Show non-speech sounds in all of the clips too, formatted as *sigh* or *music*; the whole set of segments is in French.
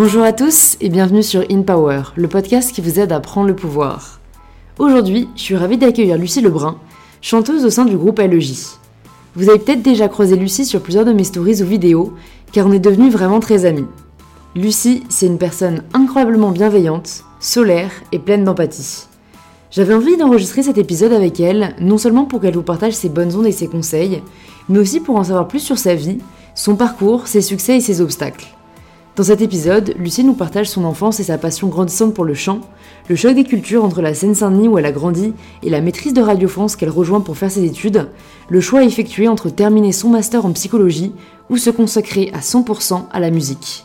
Bonjour à tous et bienvenue sur In Power, le podcast qui vous aide à prendre le pouvoir. Aujourd'hui, je suis ravie d'accueillir Lucie Lebrun, chanteuse au sein du groupe LEJ. Vous avez peut-être déjà croisé Lucie sur plusieurs de mes stories ou vidéos, car on est devenus vraiment très amis. Lucie, c'est une personne incroyablement bienveillante, solaire et pleine d'empathie. J'avais envie d'enregistrer cet épisode avec elle, non seulement pour qu'elle vous partage ses bonnes ondes et ses conseils, mais aussi pour en savoir plus sur sa vie, son parcours, ses succès et ses obstacles. Dans cet épisode, Lucie nous partage son enfance et sa passion grandissante pour le chant, le choc des cultures entre la Seine-Saint-Denis où elle a grandi et la maîtrise de Radio France qu'elle rejoint pour faire ses études, le choix effectué entre terminer son master en psychologie ou se consacrer à 100% à la musique.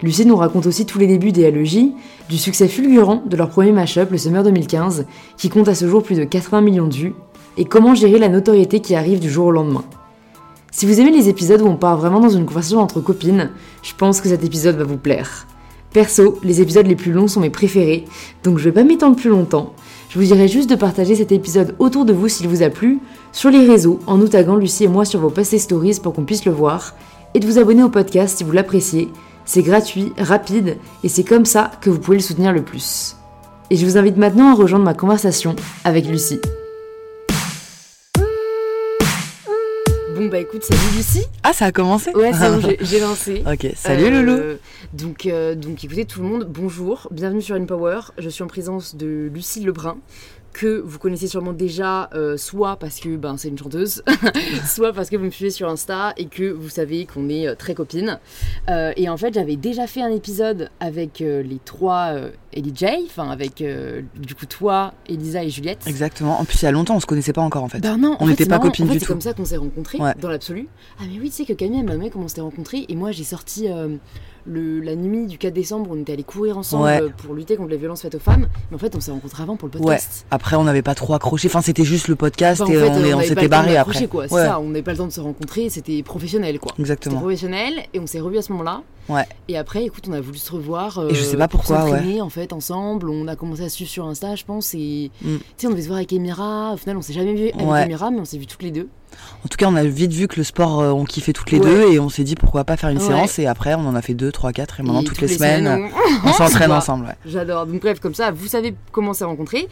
Lucie nous raconte aussi tous les débuts des LEJ, du succès fulgurant de leur premier mashup le Summer 2015, qui compte à ce jour plus de 80 millions de vues, et comment gérer la notoriété qui arrive du jour au lendemain. Si vous aimez les épisodes où on part vraiment dans une conversation entre copines, je pense que cet épisode va vous plaire. Perso, les épisodes les plus longs sont mes préférés, donc je vais pas m'étendre plus longtemps. Je vous dirai juste de partager cet épisode autour de vous s'il vous a plu, sur les réseaux, en nous taguant Lucie et moi sur vos posts stories pour qu'on puisse le voir, et de vous abonner au podcast si vous l'appréciez, c'est gratuit, rapide, et c'est comme ça que vous pouvez le soutenir le plus. Et je vous invite maintenant à rejoindre ma conversation avec Lucie. Bon bah écoute, salut Lucie. Ah, ça a commencé Ouais, c'est bon, j'ai- lancé. Ok, salut Euh, Loulou. Donc, euh, donc écoutez tout le monde, bonjour, bienvenue sur InPower. Je suis en présence de Lucie Lebrun, que vous connaissez sûrement déjà, euh, soit parce que ben, c'est une chanteuse, *laughs* soit parce que vous me suivez sur Insta et que vous savez qu'on est euh, très copines. Euh, et en fait, j'avais déjà fait un épisode avec les trois Ellie J, enfin avec du coup toi, Elisa et Juliette. Exactement. En plus, il y a longtemps, on se connaissait pas encore en fait. Ben non, en On n'était c'est pas marrant. copines En fait, du C'est tout. comme ça qu'on s'est rencontrés, Ouais. dans l'absolu. Ah mais oui, tu sais que Camille m'a demandé comment on s'était rencontrés et moi j'ai sorti le, la nuit du 4 décembre, on était allés courir ensemble Ouais. euh, pour lutter contre les violences faites aux femmes. Mais en fait, on s'est rencontrés avant pour le ouais. podcast. Après, on n'avait pas trop accroché. Enfin, c'était juste le podcast Enfin, en et fait, on, euh, on pas s'était barré après. quoi. C'est Ouais. ça, on n'avait pas le temps de se rencontrer, c'était professionnel quoi. Exactement. professionnel et on s'est revus à ce moment-là. Ouais. Et après, écoute, on a voulu se revoir. Et je sais pas pour pourquoi, s'entraîner, en fait, ensemble. On a commencé à se suivre sur Insta, je pense. Et Mm. tu sais, on devait se voir avec Emira. Au final, on s'est jamais vu avec Ouais. Emira, mais on s'est vu toutes les deux. En tout cas, on a vite vu que le sport, euh, on kiffait toutes les Ouais. deux et on s'est dit pourquoi pas faire une Ouais. séance. Et après, on en a fait deux, trois, quatre et maintenant Et toutes les, semaines, on- on s'entraîne *laughs* ensemble. Ouais. J'adore. Donc bref, comme ça, vous savez comment s'est rencontré.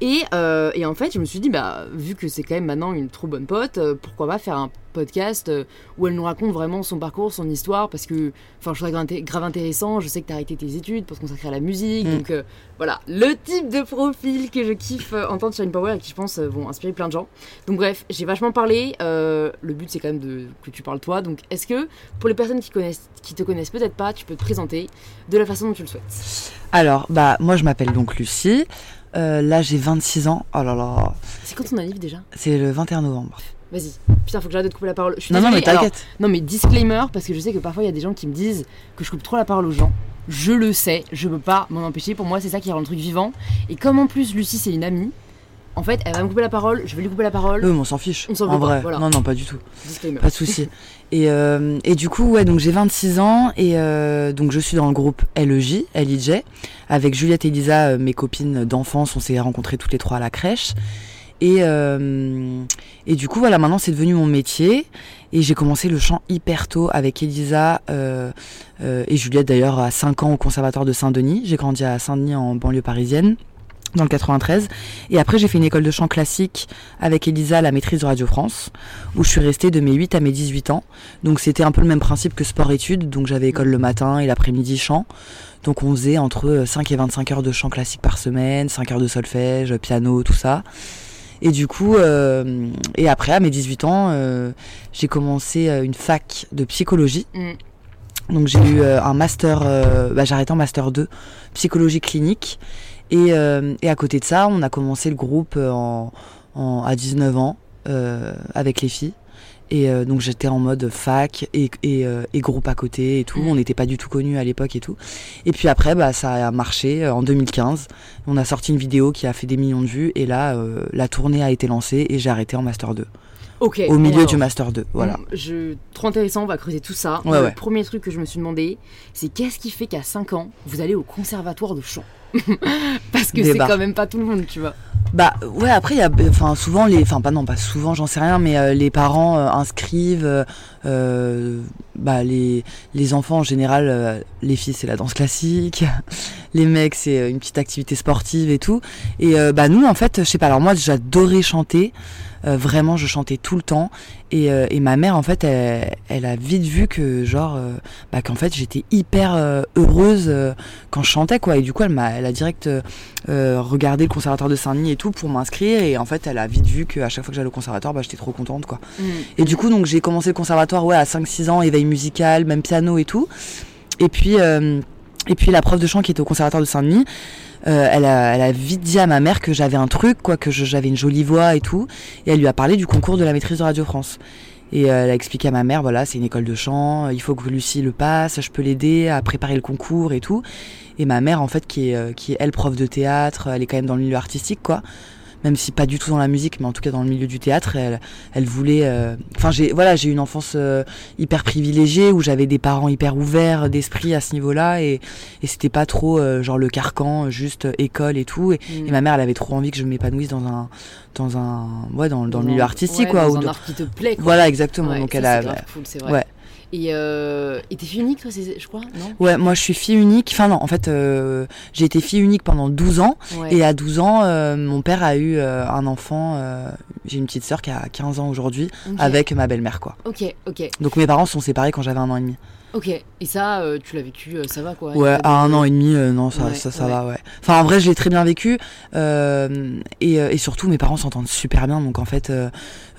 Et, euh, et en fait, je me suis dit, bah, vu que c'est quand même maintenant une trop bonne pote, euh, pourquoi pas faire un podcast euh, où elle nous raconte vraiment son parcours, son histoire, parce que, enfin, je trouve ça grave, inté- grave intéressant. Je sais que tu as arrêté tes études pour te consacrer à la musique. Mm. Donc voilà, le type de profil que je kiffe euh, entendre sur une Power et qui, je pense, euh, vont inspirer plein de gens. Donc bref, j'ai vachement parlé. euh, le but, c'est quand même de, que tu parles toi. Donc est-ce que, pour les personnes qui, connaissent, qui te connaissent peut-être pas, tu peux te présenter de la façon dont tu le souhaites? Alors, bah, moi, je m'appelle donc Lucie. Euh, là, j'ai 26 ans. Oh là là, C'est quand ton anniv déjà? C'est le 21 novembre. Vas-y. Putain, faut que j'arrête de couper la parole. Je suis Non, non, mais t'inquiète. non, mais disclaimer, parce que je sais que parfois il y a des gens qui me disent que je coupe trop la parole aux gens. Je le sais, je peux pas m'en empêcher. Pour moi, c'est ça qui rend le truc vivant. Et comme en plus, Lucie, c'est une amie, en fait, elle va me couper la parole, je vais lui couper la parole. Mais on s'en fiche. On s'en en pas, vrai. voilà. Non, non, pas du tout. Disclaimer. Pas de souci. *laughs* Et, euh, et du coup, ouais, donc j'ai 26 ans et euh, donc je suis dans le groupe LEJ, LIJ, avec Juliette et Lisa, euh, mes copines d'enfance. On s'est rencontrées toutes les trois à la crèche. Et, euh, et du coup, voilà, maintenant c'est devenu mon métier. Et j'ai commencé le chant hyper tôt avec Elisa euh, euh, et Juliette d'ailleurs à 5 ans au conservatoire de Saint-Denis. J'ai grandi à Saint-Denis en banlieue parisienne dans le 93. Et après, j'ai fait une école de chant classique avec Elisa, la maîtrise de Radio France, où je suis restée de mes 8 à mes 18 ans. Donc c'était un peu le même principe que sport-études. Donc j'avais école le matin et l'après-midi chant. Donc on faisait entre 5 et 25 heures de chant classique par semaine, 5 heures de solfège, piano, tout ça. Et du coup, euh, et après, à mes 18 ans, euh, j'ai commencé euh, une fac de psychologie. Mm. Donc j'ai eu euh, un master, euh, bah, j'ai arrêté en master 2, psychologie clinique. Et, euh, et à côté de ça, on a commencé le groupe en, en- à 19 ans euh, avec les filles. Et euh, donc j'étais en mode fac et, et, euh, et groupe à côté et tout. Mm. On n'était pas du tout connus à l'époque et tout. Et puis après, bah, ça a marché euh, en 2015. On a sorti une vidéo qui a fait des millions de vues. Et là, euh, la tournée a été lancée et j'ai arrêté en Master 2. Ok. au milieu alors, du Master 2. Voilà. je... Trop intéressant, on va creuser tout ça. Ouais, le ouais. premier truc que je me suis demandé, c'est qu'est-ce qui fait qu'à 5 ans, vous allez au conservatoire de chant? *laughs* Parce que c'est quand même pas tout le monde, tu vois. Bah ouais après il y a enfin souvent les enfin pas non pas souvent j'en sais rien mais euh, les parents euh, inscrivent euh, bah les les enfants en général les filles c'est la danse classique *laughs* les mecs c'est une petite activité sportive et tout et bah nous en fait je sais pas alors moi j'adorais chanter Euh, vraiment je chantais tout le temps. Et, euh, et ma mère en fait elle, elle a vite vu que genre euh, bah qu'en fait j'étais hyper heureuse quand je chantais quoi. Et du coup elle m'a elle a direct regardé le conservatoire de Saint-Denis et tout pour m'inscrire. Et en fait elle a vite vu qu'à chaque fois que j'allais au conservatoire bah j'étais trop contente quoi. Et du coup donc j'ai commencé le conservatoire ouais à 5-6 ans éveil musical même piano et tout. Et puis et puis la prof de chant qui était au conservatoire de Saint-Denis euh, elle, a, elle a vite dit à ma mère que j'avais un truc, quoi, que j'avais une jolie voix et tout. Et elle lui a parlé du concours de la maîtrise de Radio France. Et euh, elle a expliqué à ma mère, voilà, c'est une école de chant, il faut que Lucie le passe, je peux l'aider à préparer le concours et tout. Et ma mère, en fait, qui est, euh, qui est elle prof de théâtre, elle est quand même dans le milieu artistique, quoi. Même si pas du tout dans la musique, mais en tout cas dans le milieu du théâtre, elle, elle voulait. euh, Enfin, j'ai voilà, j'ai eu une enfance euh, hyper privilégiée où j'avais des parents hyper ouverts d'esprit à ce niveau-là et, et c'était pas trop euh, genre le carcan, juste euh, école et tout. Et, Mm. et ma mère, elle avait trop envie que je m'épanouisse dans un, dans un, ouais, dans, dans le milieu artistique, ouais, quoi. Dans ou un dans- art qui te plaît, quoi. Voilà, exactement. Ouais, Donc ça, elle a. cool, ouais. Et euh, t'es fille unique, toi, je crois, non? Ouais, moi je suis fille unique. Enfin non, en fait, euh, j'ai été fille unique pendant 12 ans. Ouais. Et à 12 ans, euh, mon père a eu euh, un enfant. j'ai une petite sœur qui a 15 ans aujourd'hui avec ma belle-mère, quoi. Ok, ok, Donc mes parents sont séparés quand j'avais un an et demi. Ok. Et ça, euh, tu l'as vécu, euh, ça va, quoi Ouais, à un an et demi, euh, non, ça, Ouais, ça, ça ouais. va, ouais. Enfin, en vrai, je l'ai très bien vécu. euh, et, et surtout, mes parents s'entendent super bien. Donc, en fait, euh,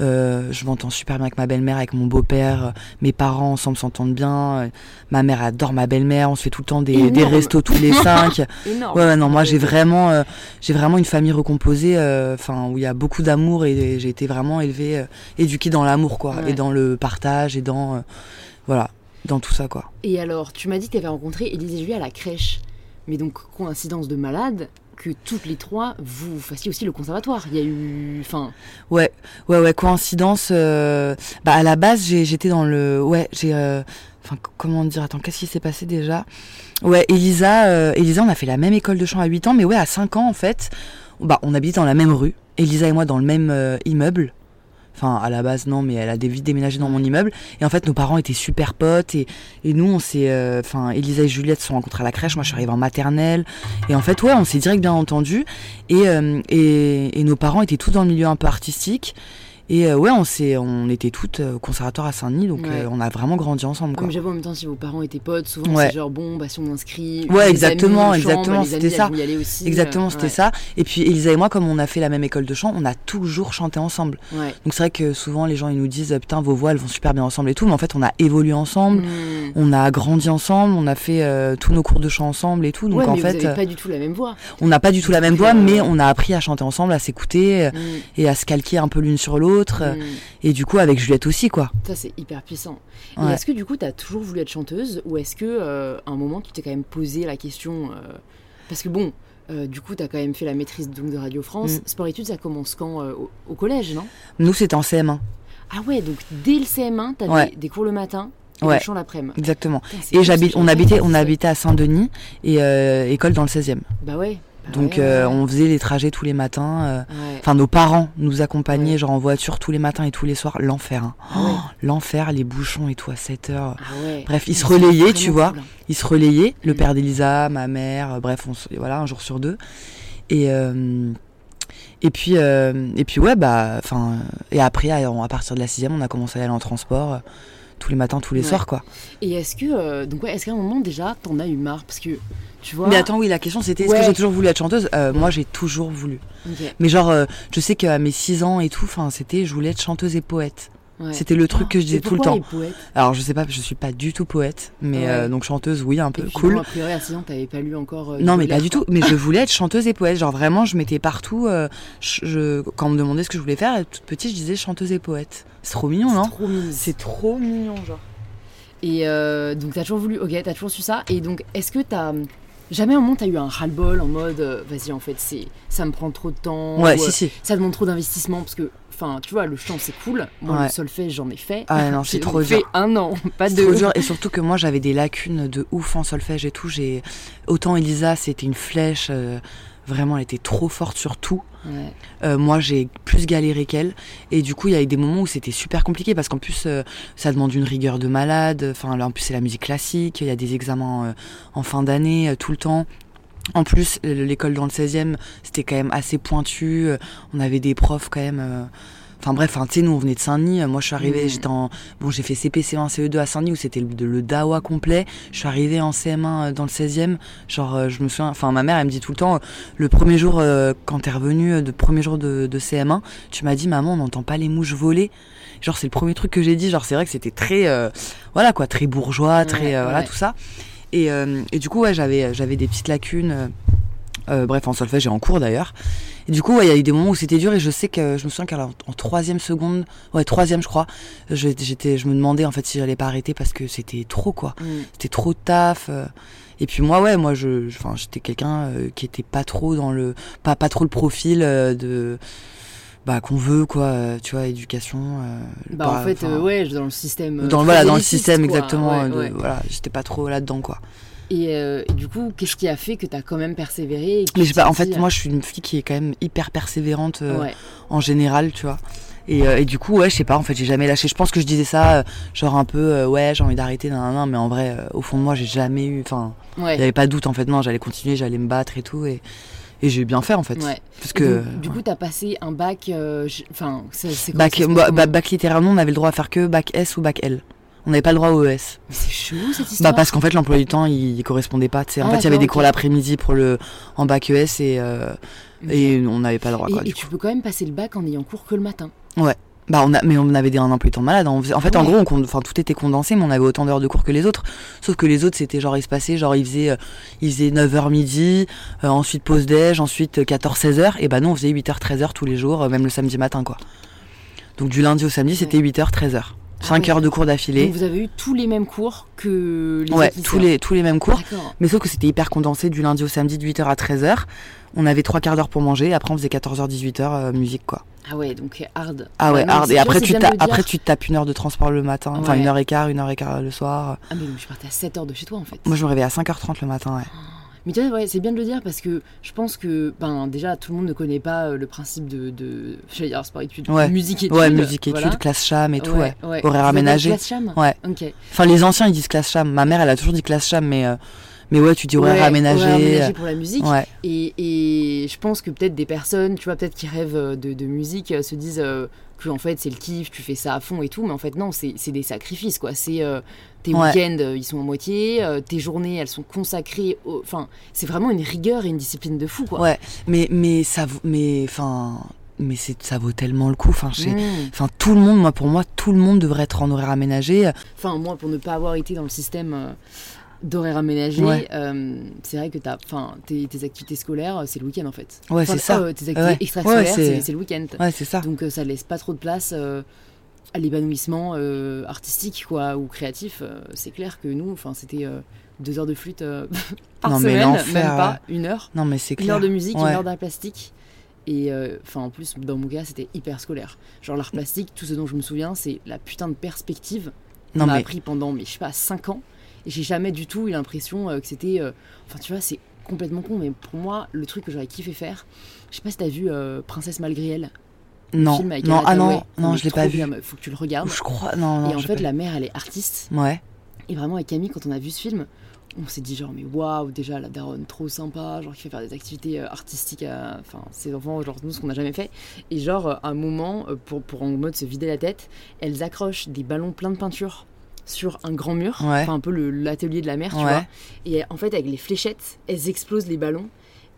euh, je m'entends super bien avec ma belle-mère, avec mon beau-père. Mes parents ensemble s'entendent bien. ma mère adore ma belle-mère. On se fait tout le temps des, des restos tous les cinq. *laughs* Énorme. Ouais, non, moi j'ai vraiment, euh, j'ai vraiment une famille recomposée, euh, enfin où il y a beaucoup d'amour et, j'ai été vraiment élevée, euh, éduquée dans l'amour quoi, Ouais. et dans le partage et dans, euh, voilà, dans tout ça quoi. Et alors, tu m'as dit que tu avais rencontré Élise et Julie à la crèche. Mais donc, coïncidence de malade, que toutes les trois, vous fassiez aussi le conservatoire. Il y a eu. Enfin, Ouais, ouais, ouais, coïncidence. euh, bah à la base j'étais dans le, ouais, j'ai, euh, enfin comment dire, attends, qu'est-ce qui s'est passé déjà? Ouais, Elisa, euh, Elisa, on a fait la même école de chant à 8 ans, mais ouais, à 5 ans en fait, bah on habite dans la même rue. Elisa et moi dans le même euh, immeuble. Enfin, à la base, non, mais elle a vite déménagé dans mon immeuble. Et en fait, nos parents étaient super potes. Et, nous, on s'est. euh, Enfin, Elisa et Juliette se sont rencontrées à la crèche. Moi, je suis arrivée en maternelle. Et en fait, ouais, on s'est direct bien entendu. Et, euh, nos parents étaient tous dans le milieu un peu artistique. Et euh, ouais, on, s'est, on était toutes euh, au conservatoire à Saint-Denis. Donc, Ouais. euh, on a vraiment grandi ensemble. Quoi. comme j'avoue en même temps, si vos parents étaient potes, souvent Ouais. c'est genre bon, bah si on inscrit. Ouais, exactement, amis exactement, c'était ça. aussi. Exactement, c'était ouais. ça. Et puis, Elisa et moi, comme on a fait la même école de chant, on a toujours chanté ensemble. Ouais. Donc, c'est vrai que souvent, les gens, ils nous disent, putain, vos voix, elles vont super bien ensemble et tout. Mais en fait, on a évolué ensemble. Hmm. On a grandi ensemble, on a fait euh, tous nos cours de chant ensemble et tout. Donc ouais, en mais fait, vous avez pas du tout la même voix. on n'a pas du tout la même voix, mais on a appris à chanter ensemble, à s'écouter Hmm. et à se calquer un peu l'une sur l'autre. Hmm. Et du coup, avec Juliette aussi, quoi. Ça, c'est hyper puissant. Et est-ce que du coup, tu as toujours voulu être chanteuse ou est-ce que euh, à un moment, tu t'es quand même posé la question euh, Parce que bon, euh, du coup, tu as quand même fait la maîtrise donc, de Radio France. Mm. Sport études, ça commence quand euh, au, au collège, non? Nous, c'était en CM1. Ah ouais, donc dès le CM1, tu Ouais. des cours le matin et Ouais. des chants l'après-midi. Exactement. Putain, Et j'habite, on habitait, on habitait à Saint-Denis et euh, école dans le 16e. Bah ouais. Donc, ouais, euh, ouais. on faisait les trajets tous les matins. euh. Enfin, nos parents nous accompagnaient, genre en voiture tous les matins et tous les soirs. L'enfer, hein. Ah ouais. L'enfer, les bouchons et tout à 7 heures. Ah ouais. Bref, ils se relayaient, tu vois. Ils se relayaient, le Mm. père d'Elisa, ma mère, euh, bref, on se- voilà, un jour sur deux. Et euh, et puis euh, et puis ouais bah enfin et après à, à partir de la sixième, on a commencé à aller en transport euh, tous les matins, tous les Ouais. soirs quoi. Et est-ce que, euh, donc ouais, est-ce qu'à un moment déjà, t'en as eu marre? Parce que, tu vois. Mais attends, oui, la question c'était est-ce Ouais. que j'ai toujours voulu être chanteuse? Euh, Moi, j'ai toujours voulu. Mais genre, euh, je sais qu'à mes 6 ans et tout, enfin, c'était je voulais être chanteuse et poète. ouais. C'était le truc que je Et disais tout le temps. Alors, je sais pas, je suis pas du tout poète, mais Ouais. euh, donc chanteuse, oui, un Et peu puis, cool. bon, a priori, à 6 ans, t'avais pas lu encore. euh, Non, mais pas du tout. Mais je *laughs* voulais être chanteuse et poète. Genre vraiment, je mettais partout. euh, je, je- quand on me demandait ce que je voulais faire, toute petite, je disais chanteuse et poète. C'est trop mignon, non? C'est trop mignon. C'est trop mignon, genre. Et donc, t'as toujours voulu. Ok, t'as toujours su ça. Et donc, est-ce que t'as. Jamais au moment t'as eu un ras-le-bol en mode euh, vas-y en fait c'est ça me prend trop de temps. Ouais, ou, si, euh, si. Ça demande trop d'investissement parce que enfin tu vois le chant c'est cool. Moi Ouais. le solfège j'en ai fait. Ah non, *laughs* c'est J'ai trop fait dur. un an, *laughs* pas deux. trop dur. Et surtout que moi, j'avais des lacunes de ouf en solfège et tout. J'ai autant Elisa, c'était une flèche. euh, Vraiment, elle était trop forte sur tout. Ouais. Euh, moi, j'ai plus galéré qu'elle. Et du coup, il y a eu des moments où c'était super compliqué parce qu'en plus, euh, ça demande une rigueur de malade. Enfin, là, en plus, c'est la musique classique. Il y a des examens euh, en fin d'année tout le temps. En plus, l'école dans le 16e, c'était quand même assez pointu. On avait des profs quand même. Euh, Enfin bref, enfin, tu sais, nous on venait de Saint-Denis. Moi je suis arrivée, Mhm. j'étais en. Bon, j'ai fait CP, CE1, CE2 à Saint-Denis où c'était le, le DAWA complet. Je suis arrivée en CM1 euh, dans le 16e. Genre, euh, je me souviens. Enfin, ma mère, elle me dit tout le temps, euh, le premier jour, euh, quand t'es revenu, euh, de premier jour de, de CM1, tu m'as dit, maman, on n'entend pas les mouches voler. Genre, c'est le premier truc que j'ai dit. Genre, c'est vrai que c'était très. euh, voilà quoi, très bourgeois, très. Ouais, euh, voilà, tout ça. Et, euh, et du coup, ouais, j'avais, j'avais des petites lacunes. Euh, bref, en solfège et en cours d'ailleurs. Et du coup, ouais, il y a eu des moments où c'était dur et je sais que je me souviens qu'en en troisième seconde, ouais, troisième, je crois, je- j'étais, je me demandais en fait si j'allais pas arrêter parce que c'était trop quoi. Mm. C'était trop taf. euh. Et puis moi, ouais, moi, je, enfin, j'étais quelqu'un euh, qui était pas trop dans le, pas, pas trop le profil de, bah, qu'on veut quoi, euh, tu vois, éducation. euh, Bah en fait euh, ouais dans le système. dans, voilà, dans le système quoi. exactement. Ouais, de- ouais. Voilà, j'étais pas trop là-dedans quoi. Et, euh, et du coup qu'est-ce qui a fait que t'as quand même persévéré et Mais tu je sais pas, en fait, moi, je suis une fille qui est quand même hyper persévérante. euh, ouais. en général, tu vois. Et, euh, et du coup, ouais, je sais pas, en fait, j'ai jamais lâché. Je pense que je disais ça, euh, genre un peu, euh, ouais, j'ai envie d'arrêter, nan, nan, nan, mais en vrai, euh, au fond de moi, j'ai jamais eu, enfin, il Ouais. y avait pas de doute, en fait, non, j'allais continuer, j'allais me battre et tout, et, et j'ai bien fait, en fait. Ouais. Parce que, donc, du coup, t'as passé un bac. euh, Enfin, c'est bac, ça bah, bah, bac littéralement, on avait le droit à faire que bac S ou bac L. On n'avait pas le droit au ES. Mais C'est chelou cette histoire. Bah parce qu'en fait l'emploi du temps il, il correspondait pas. En Ah, fait il y avait des cours l'après-midi pour le en bac ES et euh, et on n'avait pas le droit Et, quoi. et du tu coup. peux quand même passer le bac en ayant cours que le matin. Bah on a mais on avait des un emploi du temps malade. On faisait- en fait en Ouais. gros on con- enfin tout était condensé mais on avait autant d'heures de cours que les autres. Sauf que les autres c'était genre ils se passaient genre ils faisaient euh, ils faisaient 9h midi, euh, ensuite pause déj, ensuite 14 16h et bah nous on faisait 8h 13h tous les jours euh, même le samedi matin quoi. Donc du lundi au samedi c'était 8h 13h. 5 ouais. heures de cours d'affilée. Donc vous avez eu tous les mêmes cours que les Ouais, tous les tous les mêmes cours. Mais sauf que c'était hyper condensé du lundi au samedi de 8h à 13h. On avait trois quarts d'heure pour manger, après on faisait 14h 18h euh, musique quoi. Ah ouais, donc hard. Ah ouais, hard. et après tu après tu tapes une heure de transport le matin, enfin Ouais. une heure et quart, une heure et quart le soir. Ah mais je partais à 7h de chez toi en fait. Moi je me réveillais à 5h30 le matin, ouais. Mais tu vois, ouais, c'est bien de le dire parce que je pense que, ben, déjà, tout le monde ne connaît pas euh, le principe de, de j'allais dire sport études, Ouais. musique études. Ouais, musique études, voilà. classe cham et tout, ouais. ouais. Horaire aménagé. classe cham Ouais. Enfin les anciens ils disent classe cham. Ma mère elle a toujours dit classe cham, mais euh, mais ouais tu dis Ouais, aménagé. horaire aménagé euh, pour la musique. Ouais. Et, et je pense que peut-être des personnes, tu vois, peut-être qui rêvent euh, de, de musique, euh, se disent euh, que en fait c'est le kiff, tu fais ça à fond et tout, mais en fait non, c'est des sacrifices quoi. C'est euh, tes Ouais. week-ends, ils sont en moitié, euh, tes journées, elles sont consacrées. au- Enfin, c'est vraiment une rigueur et une discipline de fou quoi. Ouais. Mais mais ça vaut- mais enfin mais c'est ça vaut tellement le coup. Enfin Mmh. Enfin, tout le monde, moi, pour moi, tout le monde devrait être en horaire aménagé. Enfin, moi, pour ne pas avoir été dans le système euh, d'horaire aménagé, Ouais. euh, c'est vrai que t'as, enfin, tes, tes activités scolaires, euh, c'est le week-end en fait. Ouais, Enfin, c'est ça. euh, tes activités Ouais. extrascolaires, Ouais, c'est- le week-end. Ouais, c'est ça. Donc ça laisse pas trop de place à l'épanouissement artistique quoi ou créatif. C'est clair que nous, enfin, c'était deux heures de flûte *laughs* par Non, mais semaine, l'enfer, même pas une heure. Non, mais c'est Une clair. heure de musique, une heure d'art plastique. Et euh, enfin, en plus, dans mon cas, c'était hyper scolaire. Genre, l'art plastique, tout ce dont je me souviens, c'est la putain de perspective Non, on m'a mais appris pendant, mais je sais pas, 5 ans. Et j'ai jamais du tout eu l'impression euh, que c'était. euh, Enfin, tu vois, c'est complètement con, mais pour moi, le truc que j'aurais kiffé faire, je sais pas si t'as vu euh, Princesse malgré elle. le non, film avec non, ah non, non, je l'ai pas vu. Faut que tu le regardes. Je crois, non, non. et en fait, pas la mère, elle est artiste. Ouais. Et vraiment, avec Camille, quand on a vu ce film, on s'est dit genre, mais waouh, déjà, la daronne, trop sympa, genre, qui fait faire des activités artistiques à enfin, ses enfants, genre, nous, ce qu'on n'a jamais fait. Et genre, euh, un moment, pour, pour en mode se vider la tête, elles accrochent des ballons pleins de peinture sur un grand mur, Ouais. enfin un peu l'atelier de la mère, tu Ouais. vois. Et en fait, avec les fléchettes, elles explosent les ballons.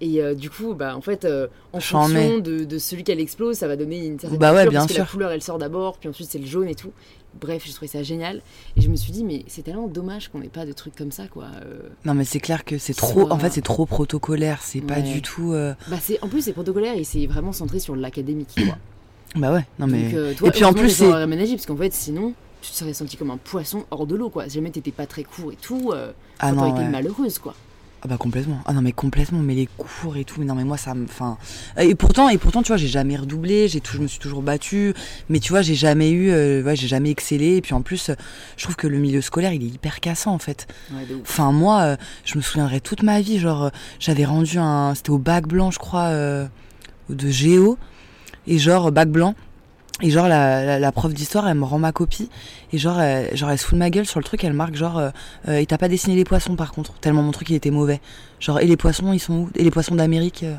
Et euh, du coup, bah, en fait, euh, en fonction de, de celui qu'elle explose, ça va donner une certaine Bah ouais, couleur, bien parce que la sûr. couleur, elle sort d'abord, puis ensuite c'est le jaune et tout. Bref, j'ai trouvé ça génial. Et je me suis dit, mais c'est tellement dommage qu'on n'ait pas de trucs comme ça, quoi. Euh, Non, mais c'est clair que c'est trop. En fait, c'est trop protocolaire. C'est pas Ouais. du tout. Bah c'est, en plus, c'est protocolaire et c'est vraiment centré sur l'académique, quoi. Bah ouais. Non mais. Donc, toi, Et puis en plus, c'est. parce qu'en fait, sinon, tu te serais senti comme un poisson hors de l'eau, quoi. Si jamais t'étais pas très court et tout, euh, Ah t'aurais été ouais. malheureuse, quoi. Ah bah complètement. Ah non mais complètement. Mais les cours et tout. Mais non mais moi ça me. Enfin. Et pourtant et pourtant tu vois j'ai jamais redoublé. J'ai tout. Je me suis toujours battue. Mais tu vois j'ai jamais eu. euh, ouais j'ai jamais excellé. Et puis en plus je trouve que le milieu scolaire il est hyper cassant en fait. Ouais, de ouf. Enfin moi euh, je me souviendrai toute ma vie. Genre euh, j'avais rendu un. C'était au bac blanc je crois euh, de géo. Et genre bac blanc. Et genre la, la, la prof d'histoire elle me rend ma copie. Et genre elle, genre elle se fout de ma gueule sur le truc. Elle marque genre euh, euh, et t'as pas dessiné les poissons par contre. Tellement mon truc il était mauvais. Genre et les poissons ils sont où? Et les poissons d'Amérique euh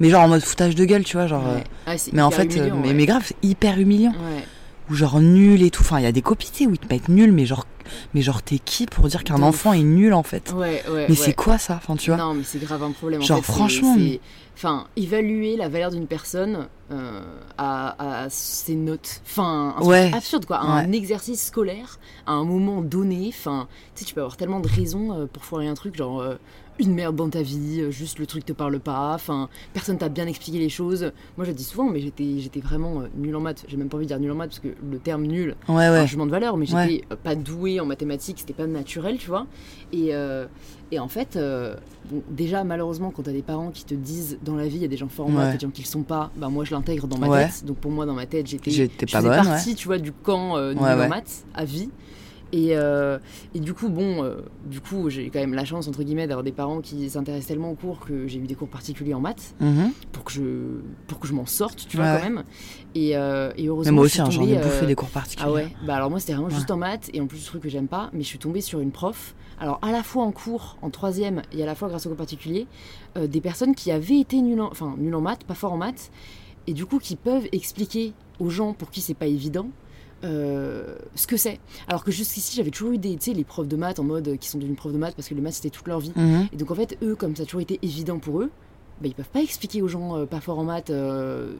mais genre en mode foutage de gueule tu vois genre euh, Ouais. Ah, mais en fait euh, humiliant, mais, ouais. mais grave c'est hyper humiliant. Ouais. ou genre nul et tout. Enfin il y a des copies où ils te mettent nul mais genre mais genre t'es qui pour dire qu'un enfant est nul en fait? Ouais, ouais, mais c'est quoi ça? Enfin tu vois? Non, mais c'est grave un problème. En Genre, fait, franchement, c'est- Enfin, évaluer la valeur d'une personne euh, à, à ses notes. Enfin, un Ouais. absurde quoi. Un exercice scolaire à un moment donné. Enfin, tu sais, tu peux avoir tellement de raisons euh, pour foirer un truc, genre euh, une merde dans ta vie, euh, juste le truc te parle pas. Enfin, personne t'a bien expliqué les choses. Moi, je le dis souvent, mais j'étais, j'étais vraiment euh, nul en maths. J'ai même pas envie de dire nul en maths parce que le terme nul ouais un ouais jugement de valeur, mais j'étais Ouais. euh, pas douée en mathématiques, c'était pas naturel, tu vois. Et, euh, et en fait, bon, déjà, malheureusement, quand t'as des parents qui te disent dans la vie, il y a des gens forts en maths, des gens qui le sont pas, bah moi je l'intègre dans ma tête. Donc pour moi, dans ma tête, j'étais. Pas bonne, partie, tu vois, du camp nul en maths à vie. Et, euh, et du coup, bon, euh, du coup, j'ai quand même la chance, entre guillemets, d'avoir des parents qui s'intéressent tellement aux cours que j'ai eu des cours particuliers en maths Mhm. pour que je, pour que je m'en sorte, tu Ouais, vois, quand même. Et, euh, et heureusement, mais moi aussi hein, j'en ai bouffé des cours particuliers ah ouais Bah alors moi c'était vraiment Ouais. juste en maths et en plus truc que j'aime pas, mais je suis tombée sur une prof, alors à la fois en cours, en troisième et à la fois grâce au cours particulier, euh, des personnes qui avaient été nulles en, enfin nulles en maths, pas fort en maths, et du coup qui peuvent expliquer aux gens pour qui c'est pas évident euh, ce que c'est. Alors que jusqu'ici j'avais toujours eu des, tu sais, les profs de maths en mode euh, qui sont devenus profs de maths parce que les maths c'était toute leur vie. Mhm. Et donc en fait, eux, comme ça a toujours été évident pour eux, bah, ils peuvent pas expliquer aux gens euh, pas forts en maths euh,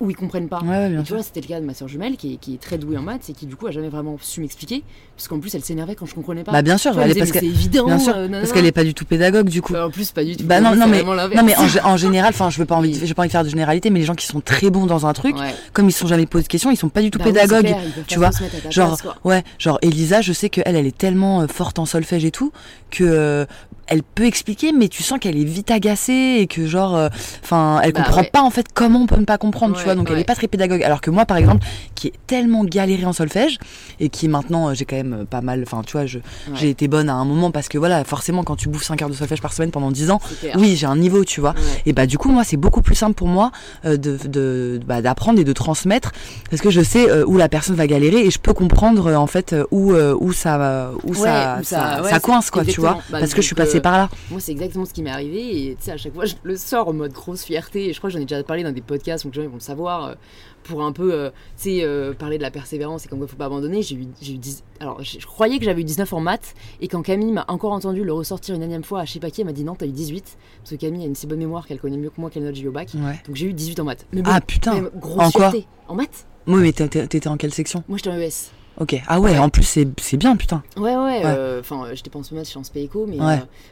où ils comprennent pas. ouais ouais bien Et tu vois, c'était le cas de ma soeur jumelle qui est, qui est très douée en maths et qui du coup a jamais vraiment su m'expliquer. Parce qu'en plus, elle s'énervait quand je comprenais pas. bah bien sûr vois, elle elle parce que c'est évident. bien sûr euh, nanana. parce qu'elle est pas du tout pédagogue du coup Bah, en plus, pas du tout. Bah non, mais-. Non en, gé- en général, enfin je veux pas envie, j'ai pas envie de faire de généralité, mais les gens qui sont très bons dans un truc, Ouais. comme ils se sont jamais posé de questions, ils sont pas du tout Bah pédagogues. clair, tu vois, genre, place. Ouais, genre Elisa, je sais que elle, elle est tellement euh, forte en solfège et tout que euh, elle peut expliquer, mais tu sens qu'elle est vite agacée et que genre, euh, enfin, elle Bah comprend pas en fait comment on peut ne pas comprendre, tu vois. Donc elle est pas très pédagogue. Alors que moi, par exemple, qui est tellement galéré en solfège et qui maintenant euh, j'ai quand même euh, pas mal, enfin tu vois, j'ai été bonne à un moment parce que voilà, forcément quand tu bouffes 5 heures de solfège par semaine pendant 10 ans, oui, j'ai un niveau, tu vois. Ouais. Et bah du coup moi c'est beaucoup plus simple pour moi euh, de de- bah, d'apprendre et de transmettre parce que je sais euh, où la personne va galérer et je peux comprendre euh, en fait où où ça où ça ça, coince quoi tu vois Bah, parce que je suis passée par là. Moi, c'est exactement ce qui m'est arrivé. Et tu sais, à chaque fois, je le sors en mode grosse fierté. Et je crois que j'en ai déjà parlé dans des podcasts, donc les gens ils vont le savoir. euh, pour un peu, euh, tu sais, euh, parler de la persévérance et comme quoi faut pas abandonner. J'ai eu, j'ai eu 10... Alors, je croyais que j'avais eu 19 en maths. Et quand Camille m'a encore entendu le ressortir une énième fois à je sais pas qui, elle m'a dit non, t'as eu 18. Parce que Camille a une si bonne mémoire qu'elle connaît mieux que moi quelle note j'ai eu au bac. Ouais. Donc j'ai eu 18 en maths. Mais bon, Ah putain. même grosse En quoi fierté. En maths Oui mais t'étais t'étais en quelle section? Moi j'étais en ES. Ok. Ah ouais, Ouais. en plus c'est c'est bien putain. Ouais, ouais. Enfin, euh, j'étais pas en ce moment, je suis en spé éco, mais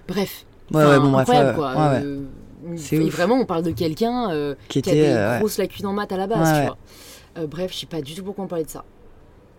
bref. Ouais ouais bon bref. quoi. Et ouf. vraiment, on parle de quelqu'un euh, Qui qui des euh, ouais. grosses lacunes en maths à la base, Ouais, tu ouais. vois. Euh, bref, je sais pas du tout pourquoi on parlait de ça.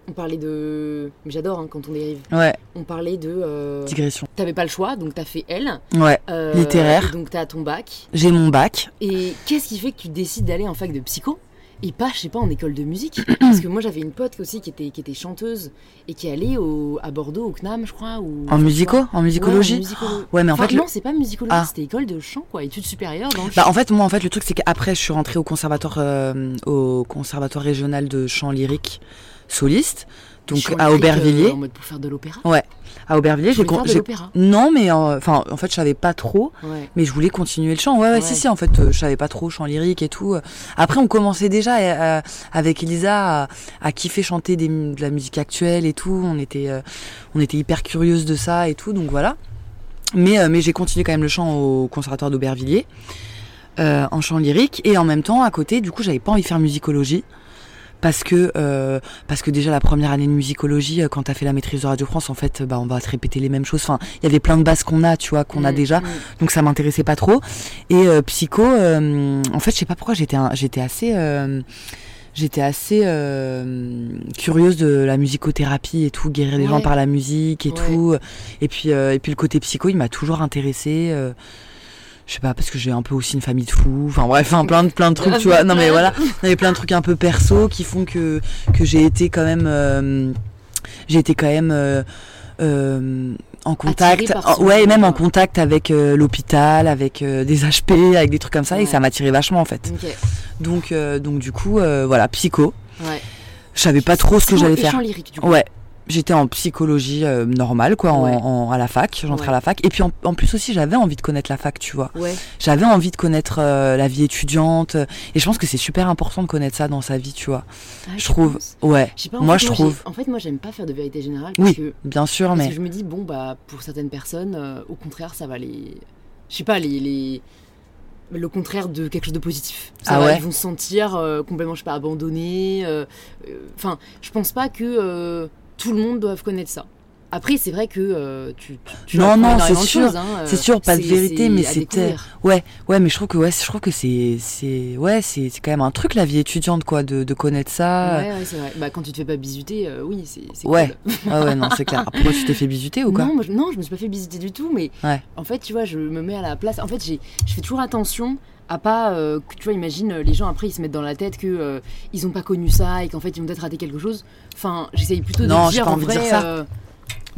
On parlait de. Mais j'adore hein, quand on dérive. Ouais, On parlait de. digression. T'avais pas le choix, donc t'as fait L. Ouais. Littéraire. donc t'as ton bac. J'ai mon bac. Et qu'est-ce qui fait que tu décides d'aller en fac de psycho? Et pas, je sais pas, en école de musique *clears throat* Parce que moi j'avais une pote aussi qui était, qui était chanteuse et qui allait au, à Bordeaux, au CNAM, je crois. Ou, En musico En Ouais, en musicologie musicolo. *gasps* Ouais mais en Enfin, fait le- non, c'est pas musicologie, Ah. c'était école de chant, quoi, études supérieures dans le Bah chant. en fait moi en fait le truc c'est qu'après je suis rentrée au conservatoire euh, au conservatoire régional de chant lyrique soliste donc à Aubervilliers euh, en mode pour faire de l'opéra. à Aubervilliers j'ai con- non mais euh, enfin en fait je savais pas trop Ouais. mais je voulais continuer le chant ouais ouais, Ouais. si si en fait euh, je savais pas trop chant lyrique et tout après on commençait déjà euh, avec Elisa à, à kiffer chanter des, de la musique actuelle et tout on était euh, on était hyper curieuse de ça et tout donc voilà mais euh, mais j'ai continué quand même le chant au conservatoire d'Aubervilliers euh, en chant lyrique et en même temps à côté du coup j'avais pas envie de faire musicologie parce que euh, parce que déjà la première année de musicologie euh, quand t'as fait la maîtrise de Radio France en fait bah on va te répéter les mêmes choses enfin il y avait plein de bases qu'on a tu vois qu'on a Mm, déjà mm. donc ça m'intéressait pas trop et euh, psycho euh, en fait je sais pas pourquoi j'étais j'étais assez euh, j'étais assez euh, curieuse de la musicothérapie et tout, guérir les gens par la musique et Ouais. tout. Et puis, euh, et puis le côté psycho, il m'a toujours intéressée. Je sais pas, parce que j'ai un peu aussi une famille de fous. Enfin bref, enfin, plein de, plein de trucs, tu vois. Non mais voilà, il y avait plein de trucs un peu perso qui font que, que j'ai été quand même... euh, j'ai été quand même... euh, euh, en contact, en- ouais, et même en contact avec euh, l'hôpital, avec euh, des HP, avec des trucs comme ça, et ça m'a tiré vachement en fait. Donc, euh, donc du coup, voilà, psycho. Ouais. Je savais pas trop ce que j'allais faire. lyrique, du coup. Ouais, j'étais en psychologie euh, normale, quoi, en, Ouais. en- à la fac. J'entrais Ouais. à la fac. Et puis en, en plus aussi, j'avais envie de connaître la fac, tu vois. Ouais. J'avais envie de connaître euh, la vie étudiante. euh, Et je pense que c'est super important de connaître ça dans sa vie, tu vois. Ah, je trouve. Ouais. Pas, Moi, fait, je trouve. En fait, moi, j'aime pas faire de vérité générale parce Oui, que, bien sûr, parce mais. que je me dis, bon, bah, pour certaines personnes, euh, au contraire, ça va les. Je sais pas, les. les... Le contraire de quelque chose de positif. Ça Ah va, ouais Ils vont se sentir euh, complètement, je sais pas, abandonnés. euh, euh, Enfin, je pense pas que euh, tout le monde doive connaître ça. Après, c'est vrai que euh, tu, Non, non, c'est sûr. hein, euh, C'est sûr, pas de vérité, mais c'était-. Ouais, ouais, mais je trouve que ouais, je trouve que c'est, ouais, c'est, quand même un truc la vie étudiante, quoi, de, de connaître ça. Ouais, ouais, c'est vrai. Bah, quand tu te fais pas bisuter, euh, oui, c'est Ouais. cool. *laughs* Ah ouais, non, c'est clair. Pourquoi tu t'es fait bisuter ou quoi non, moi, je, non, je me suis pas fait visiter du tout, mais Ouais. en fait, tu vois, je me mets à la place. En fait, je fais toujours attention à pas, euh, tu vois, imagine les gens après ils se mettent dans la tête que euh, ils ont pas connu ça et qu'en fait ils ont peut-être raté quelque chose. Enfin, j'essaye plutôt Non, de j'ai dire pas en envie de dire ça. euh,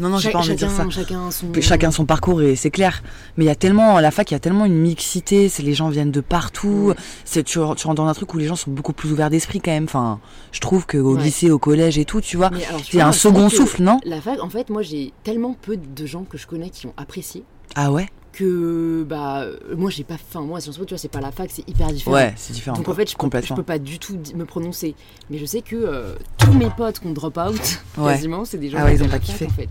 Non, non, j'ai cha- pas envie de dire ça. chacun, chacun son. Chacun son parcours et c'est clair. Mais il y a tellement, à la fac, il y a tellement une mixité. C'est les gens viennent de partout. C'est tu, tu rentres dans un truc où les gens sont beaucoup plus ouverts d'esprit quand même. Enfin, je trouve qu'au Ouais. lycée, au collège et tout, tu vois, tu c'est vois, un second souffle, non? La fac, en fait, moi j'ai tellement peu de gens que je connais qui ont apprécié Ah ouais? Que bah euh, moi j'ai pas. Enfin, moi Sciences Po, tu vois, c'est pas la fac, c'est hyper différent. Ouais, c'est différent. Donc en fait, je peux, je complètement. peux pas du tout me prononcer. Mais je sais que euh, tous mes potes qui ont drop out, *laughs* Ouais. quasiment, c'est des gens Ah ouais, qui ils ont pas kiffé. en fait.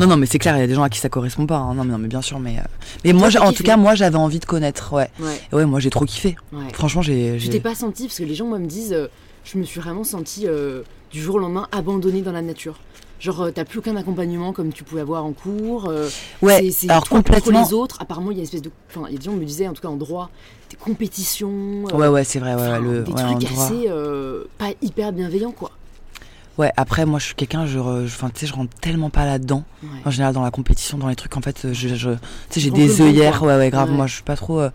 Non, non, mais c'est clair, il y a des gens à qui ça correspond pas. hein. Non, mais non, mais bien sûr, mais. euh, Mais moi, en tout cas, moi, j'avais envie de connaître. Ouais. Ouais, Et ouais, moi, j'ai trop kiffé. Franchement, j'ai. Je t'ai pas senti parce que les gens moi me disent, euh, je me suis vraiment sentie du jour au lendemain abandonnée dans la nature. Genre euh, t'as plus aucun accompagnement comme tu pouvais avoir en cours. euh, Ouais. c'est- Alors toi contre complètement. les autres. Apparemment il y a une espèce de, enfin il y a des gens qui me disaient en tout cas en droit, des compétitions. euh, Ouais, ouais, c'est vrai. Ouais, le. des ouais, trucs assez euh, pas hyper bienveillants quoi. Ouais. Après, moi, je suis quelqu'un. Je. Enfin, tu sais, je rentre tellement pas là-dedans. Ouais. En général, dans la compétition, dans les trucs, en fait, je, je- tu sais, j'ai des œillères. Ouais, ouais, grave. Ouais. Moi, je suis pas trop. euh,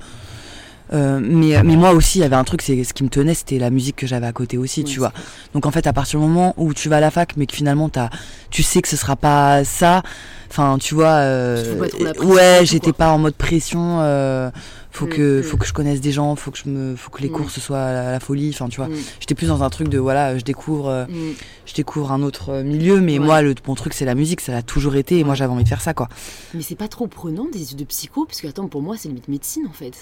euh, mais, mais moi aussi, il y avait un truc, c'est ce qui me tenait, c'était la musique que j'avais à côté aussi, tu vois. Donc en fait, à partir du moment où tu vas à la fac, mais que finalement tu sais que ce sera pas ça. Enfin, tu vois. euh, la ouais, j'étais pas en mode pression. euh, faut Mm, que, mm. faut que je connaisse des gens, faut que je me, faut que les Mm. cours ce soit la, la folie. Enfin, tu vois. Mm, J'étais plus dans un truc de voilà, je découvre, euh, je découvre un autre euh, milieu, mais Ouais. moi, le, mon truc c'est la musique, ça a toujours été, et moi j'avais envie de faire ça, quoi. Mais c'est pas trop prenant des études de psycho parce que attends pour moi c'est limite médecine en fait.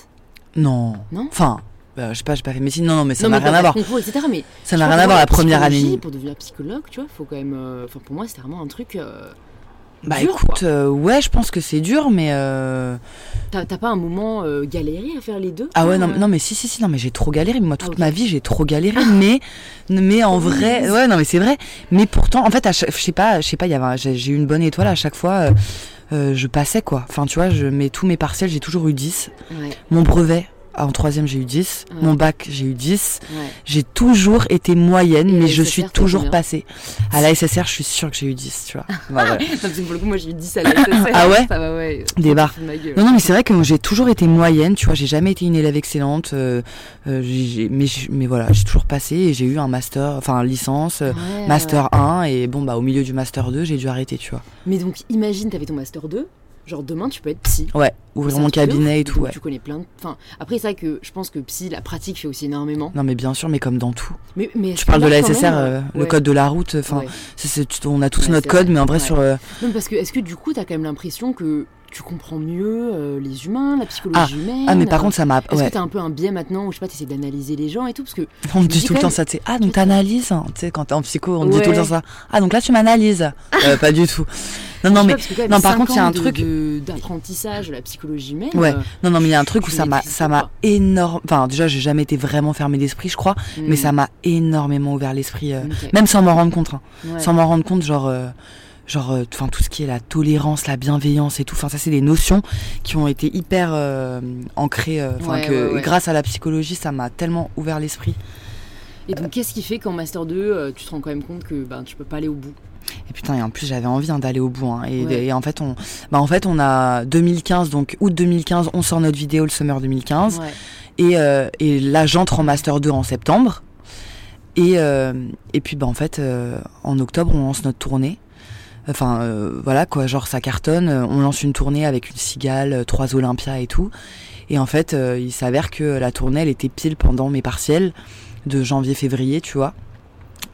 Non. Non Enfin, bah, je sais pas, j'ai pas fait médecine, non, non, mais ça n'a rien à voir. concours etc. Mais Ça n'a rien à voir la première année. Pour devenir psychologue, tu vois, faut quand même. euh, Enfin, pour moi, c'était vraiment un truc. euh, Bah dur, écoute, euh, ouais, je pense que c'est dur, mais. T'as pas un moment galéré à faire les deux Ah ouais, non, non, mais si, si, si, non, mais j'ai trop galéré. Moi, toute Ah, ma vie, j'ai trop galéré. Mais, mais en *laughs* vrai, ouais, non, mais c'est vrai. Mais pourtant, en fait, je sais pas, je sais pas, il y avait, un- j'ai j'ai eu une bonne étoile à chaque fois. Euh, je passais quoi. Enfin, tu vois, je mets tous mes partiels, j'ai toujours eu 10. Ouais, Mon brevet, en troisième, j'ai eu 10. Ouais. Mon bac, j'ai eu 10. ouais. J'ai toujours été moyenne, mais je SSR, suis toujours passée. À la SSR, je suis sûre que j'ai eu 10, tu vois. *laughs* *laughs* Parce que pour le coup, moi, j'ai eu 10 à la SSR. *laughs* Ah ouais Ça va, ouais. Non, non, mais c'est vrai que j'ai toujours été moyenne, tu vois, j'ai jamais été une élève excellente, euh, euh, mais, mais voilà, j'ai toujours passé et j'ai eu un master, enfin, licence, euh, master 1, et bon, bah, au milieu du master 2, j'ai dû arrêter, tu vois. Mais donc, imagine, t'avais ton master 2. Genre, demain, tu peux être psy. Ouais, ouvrir mon cabinet ouf. et tout, ouais. Tu connais plein de. Enfin, après, c'est vrai que je pense que psy, la pratique fait aussi énormément. Non, mais bien sûr, mais comme dans tout. Mais, mais Tu parles de la SSR, euh, le code de la route, enfin, Ouais. on a tous notre code, mais en vrai, sur. euh, Non, parce que est-ce que du coup, t'as quand même l'impression que tu comprends mieux euh, les humains, la psychologie humaine Ah, mais par contre, ça m'a. Est-ce Ouais, que t'as un peu un biais maintenant où je sais pas, t'essaies d'analyser les gens et tout Parce que on me dit tout le temps ça, tu sais. Ah, donc t'analyses, hein. tu sais, quand t'es en psycho, on me dit tout le temps ça. Ah, donc là, tu m'analyses. Euh, *laughs* pas du tout. Non, non, mais. pas, non, par contre, il y a un de- truc- d'apprentissage de la psychologie humaine. Ouais. euh, Non, non, mais il y a un truc où ça m'a, ça m'a énorme. Enfin, déjà, j'ai jamais été vraiment fermé d'esprit, je crois, mais hmm, ça m'a énormément ouvert l'esprit, euh, même sans m'en rendre compte. hein. Ouais. Sans m'en rendre compte, genre, genre, euh, enfin, tout ce qui est la tolérance, la bienveillance et tout. Enfin, ça, c'est des notions qui ont été hyper euh, ancrées. euh, Enfin, Ouais, que ouais, ouais. grâce à la psychologie, ça m'a tellement ouvert l'esprit. Et donc, qu'est-ce qui fait qu'en Master 2, euh, tu te rends quand même compte que ben, tu peux pas aller au bout? Et putain, et en plus j'avais envie hein, d'aller au bout. hein. Et, Ouais. et en fait, on, bah en fait, on a 2015, donc août 2015, on sort notre vidéo le summer 2015. Ouais. Et, euh, et là, j'entre en master 2 en septembre. Et, euh, et puis, bah, en fait, euh, en octobre, on lance notre tournée. Enfin, euh, voilà, quoi, genre ça cartonne. Euh, On lance une tournée avec une cigale, euh, trois Olympia et tout. Et en fait, il s'avère que la tournée, elle était pile pendant mes partiels de janvier-février, tu vois.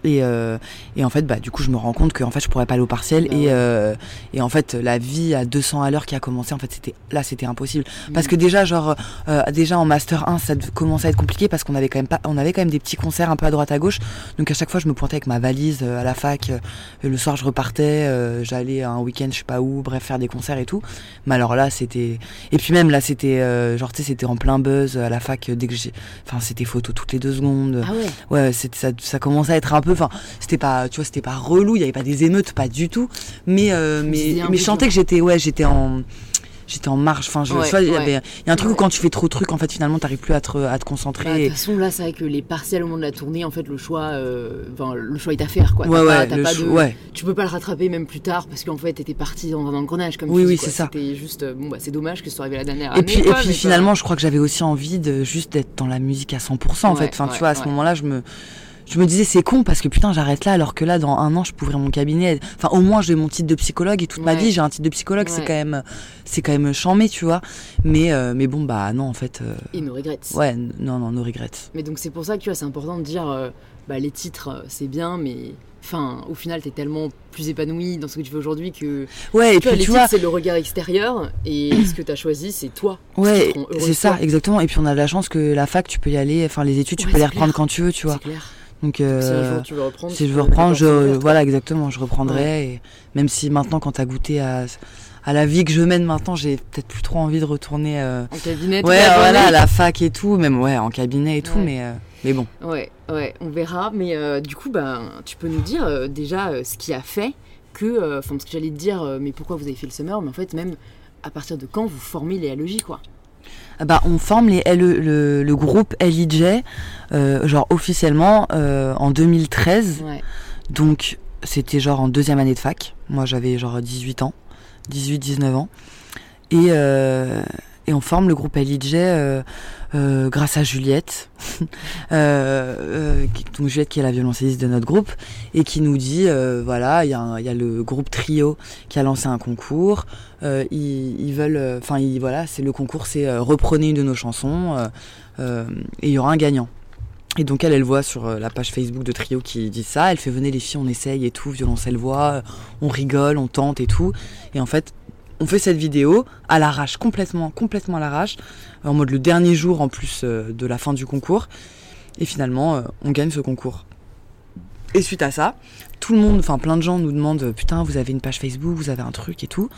Et, euh, et en fait, bah, du coup, je me rends compte que en fait, je pourrais pas aller au partiel. Bah et, ouais. euh, et en fait, la vie à 200 à l'heure qui a commencé, en fait, c'était là, c'était impossible. Parce Mm. que déjà, genre, euh, déjà en master 1, ça commençait à être compliqué parce qu'on avait quand même pas, on avait quand même des petits concerts un peu à droite à gauche. Donc à chaque fois, je me pointais avec ma valise à la fac. le soir, je repartais, j'allais un week-end, je sais pas où, bref, faire des concerts et tout. Mais alors là, c'était, et puis même là, c'était, genre, tu sais, c'était en plein buzz à la fac dès que j'ai, enfin, c'était photo toutes les deux secondes. Ah ouais Ouais, ça, ça commençait à être un peu, enfin, c'était pas, tu vois, c'était pas relou, il y avait pas des émeutes, pas du tout, mais euh, mais mais je sentais que j'étais, ouais, j'étais en, j'étais en marche. Enfin, je, Ouais, il y ouais. avait, il y a un truc où quand tu fais trop de trucs, en fait, finalement, t'arrives plus à te, à te Bah, De concentrer. toute façon, là, c'est vrai que les partiels au moment de la tournée, en fait, le choix, euh, le choix est à faire, quoi. ouais, T'as ouais, pas- pas de- Tu peux pas le rattraper même plus tard parce qu'en fait, t'étais parti dans un engrenage, comme Oui, tu oui, c'est ça. C'était juste, euh, bon, bah, c'est dommage que ce soit arrivé la dernière Et puis, et puis finalement, je crois que j'avais aussi envie de juste d'être dans la musique à 100%, en fait. Enfin, tu vois, à ce moment-là, je me, je me disais, c'est con parce que putain, j'arrête là, alors que là, dans un an, je pourrais mon cabinet. Enfin, au moins, j'ai mon titre de psychologue et toute ma vie, j'ai un titre de psychologue, c'est quand même, c'est quand même chambé, tu vois. Mais, euh, mais bon, bah, non, en fait, euh, Et nos regrets. ouais, non, non, no regrets. Mais donc, c'est pour ça que tu vois, c'est important de dire, euh, bah, les titres, euh, c'est bien, mais. Enfin, au final, t'es tellement plus épanoui dans ce que tu fais aujourd'hui que. Ouais, et Tu vois, puis, les tu vois, c'est le regard extérieur, et *clears throat* ce que t'as choisi, c'est toi. ouais, c'est ça, exactement. Et puis, on a de la chance que la fac, tu peux y aller, enfin, les études, tu peux les reprendre clair. quand tu veux, tu vois. C'est clair. Donc, Si un euh, jour tu veux reprendre, Si tu je veux reprendre, je, voilà, exactement, je reprendrai. Et même si maintenant, quand t'as goûté à, à la vie que je mène maintenant, j'ai peut-être plus trop envie de retourner. euh, En cabinet, ouais, la voilà, à la fac et tout, même ouais, en cabinet et tout, Ouais. mais, euh, mais bon. Ouais, ouais, on verra. Mais euh, du coup, ben, tu peux nous dire déjà ce qui a fait que, enfin, parce que j'allais te dire, mais pourquoi vous avez fait le summer, mais en fait, même à partir de quand vous formez les quoi? Ah Bah, on forme les LE le, le groupe LIJ, euh, genre officiellement euh, en 2013. Ouais. Donc, c'était genre en deuxième année de fac. Moi, j'avais genre 18 ans, 18-19 ans. Et, euh, et on forme le groupe LIJ euh, grâce à Juliette. *laughs* Euh, euh, Juliette qui est la violoncelliste de notre groupe et qui nous dit, voilà, il y, a le groupe Trio qui a lancé un concours. Ils, veulent, enfin, voilà, c'est le concours, c'est reprenez une de nos chansons et il y aura un gagnant. Et donc elle, elle voit sur la page Facebook de Trio qui dit ça, elle fait venez les filles, on essaye et tout, violoncelle euh, on rigole, on tente et tout. Et en fait, on fait cette vidéo à l'arrache, complètement, complètement à l'arrache, en mode le dernier jour en plus euh, de la fin du concours. Et finalement, euh, on gagne ce concours. Et suite à ça, tout le monde, enfin plein de gens nous demandent euh, putain, vous avez une page Facebook, vous avez un truc et tout.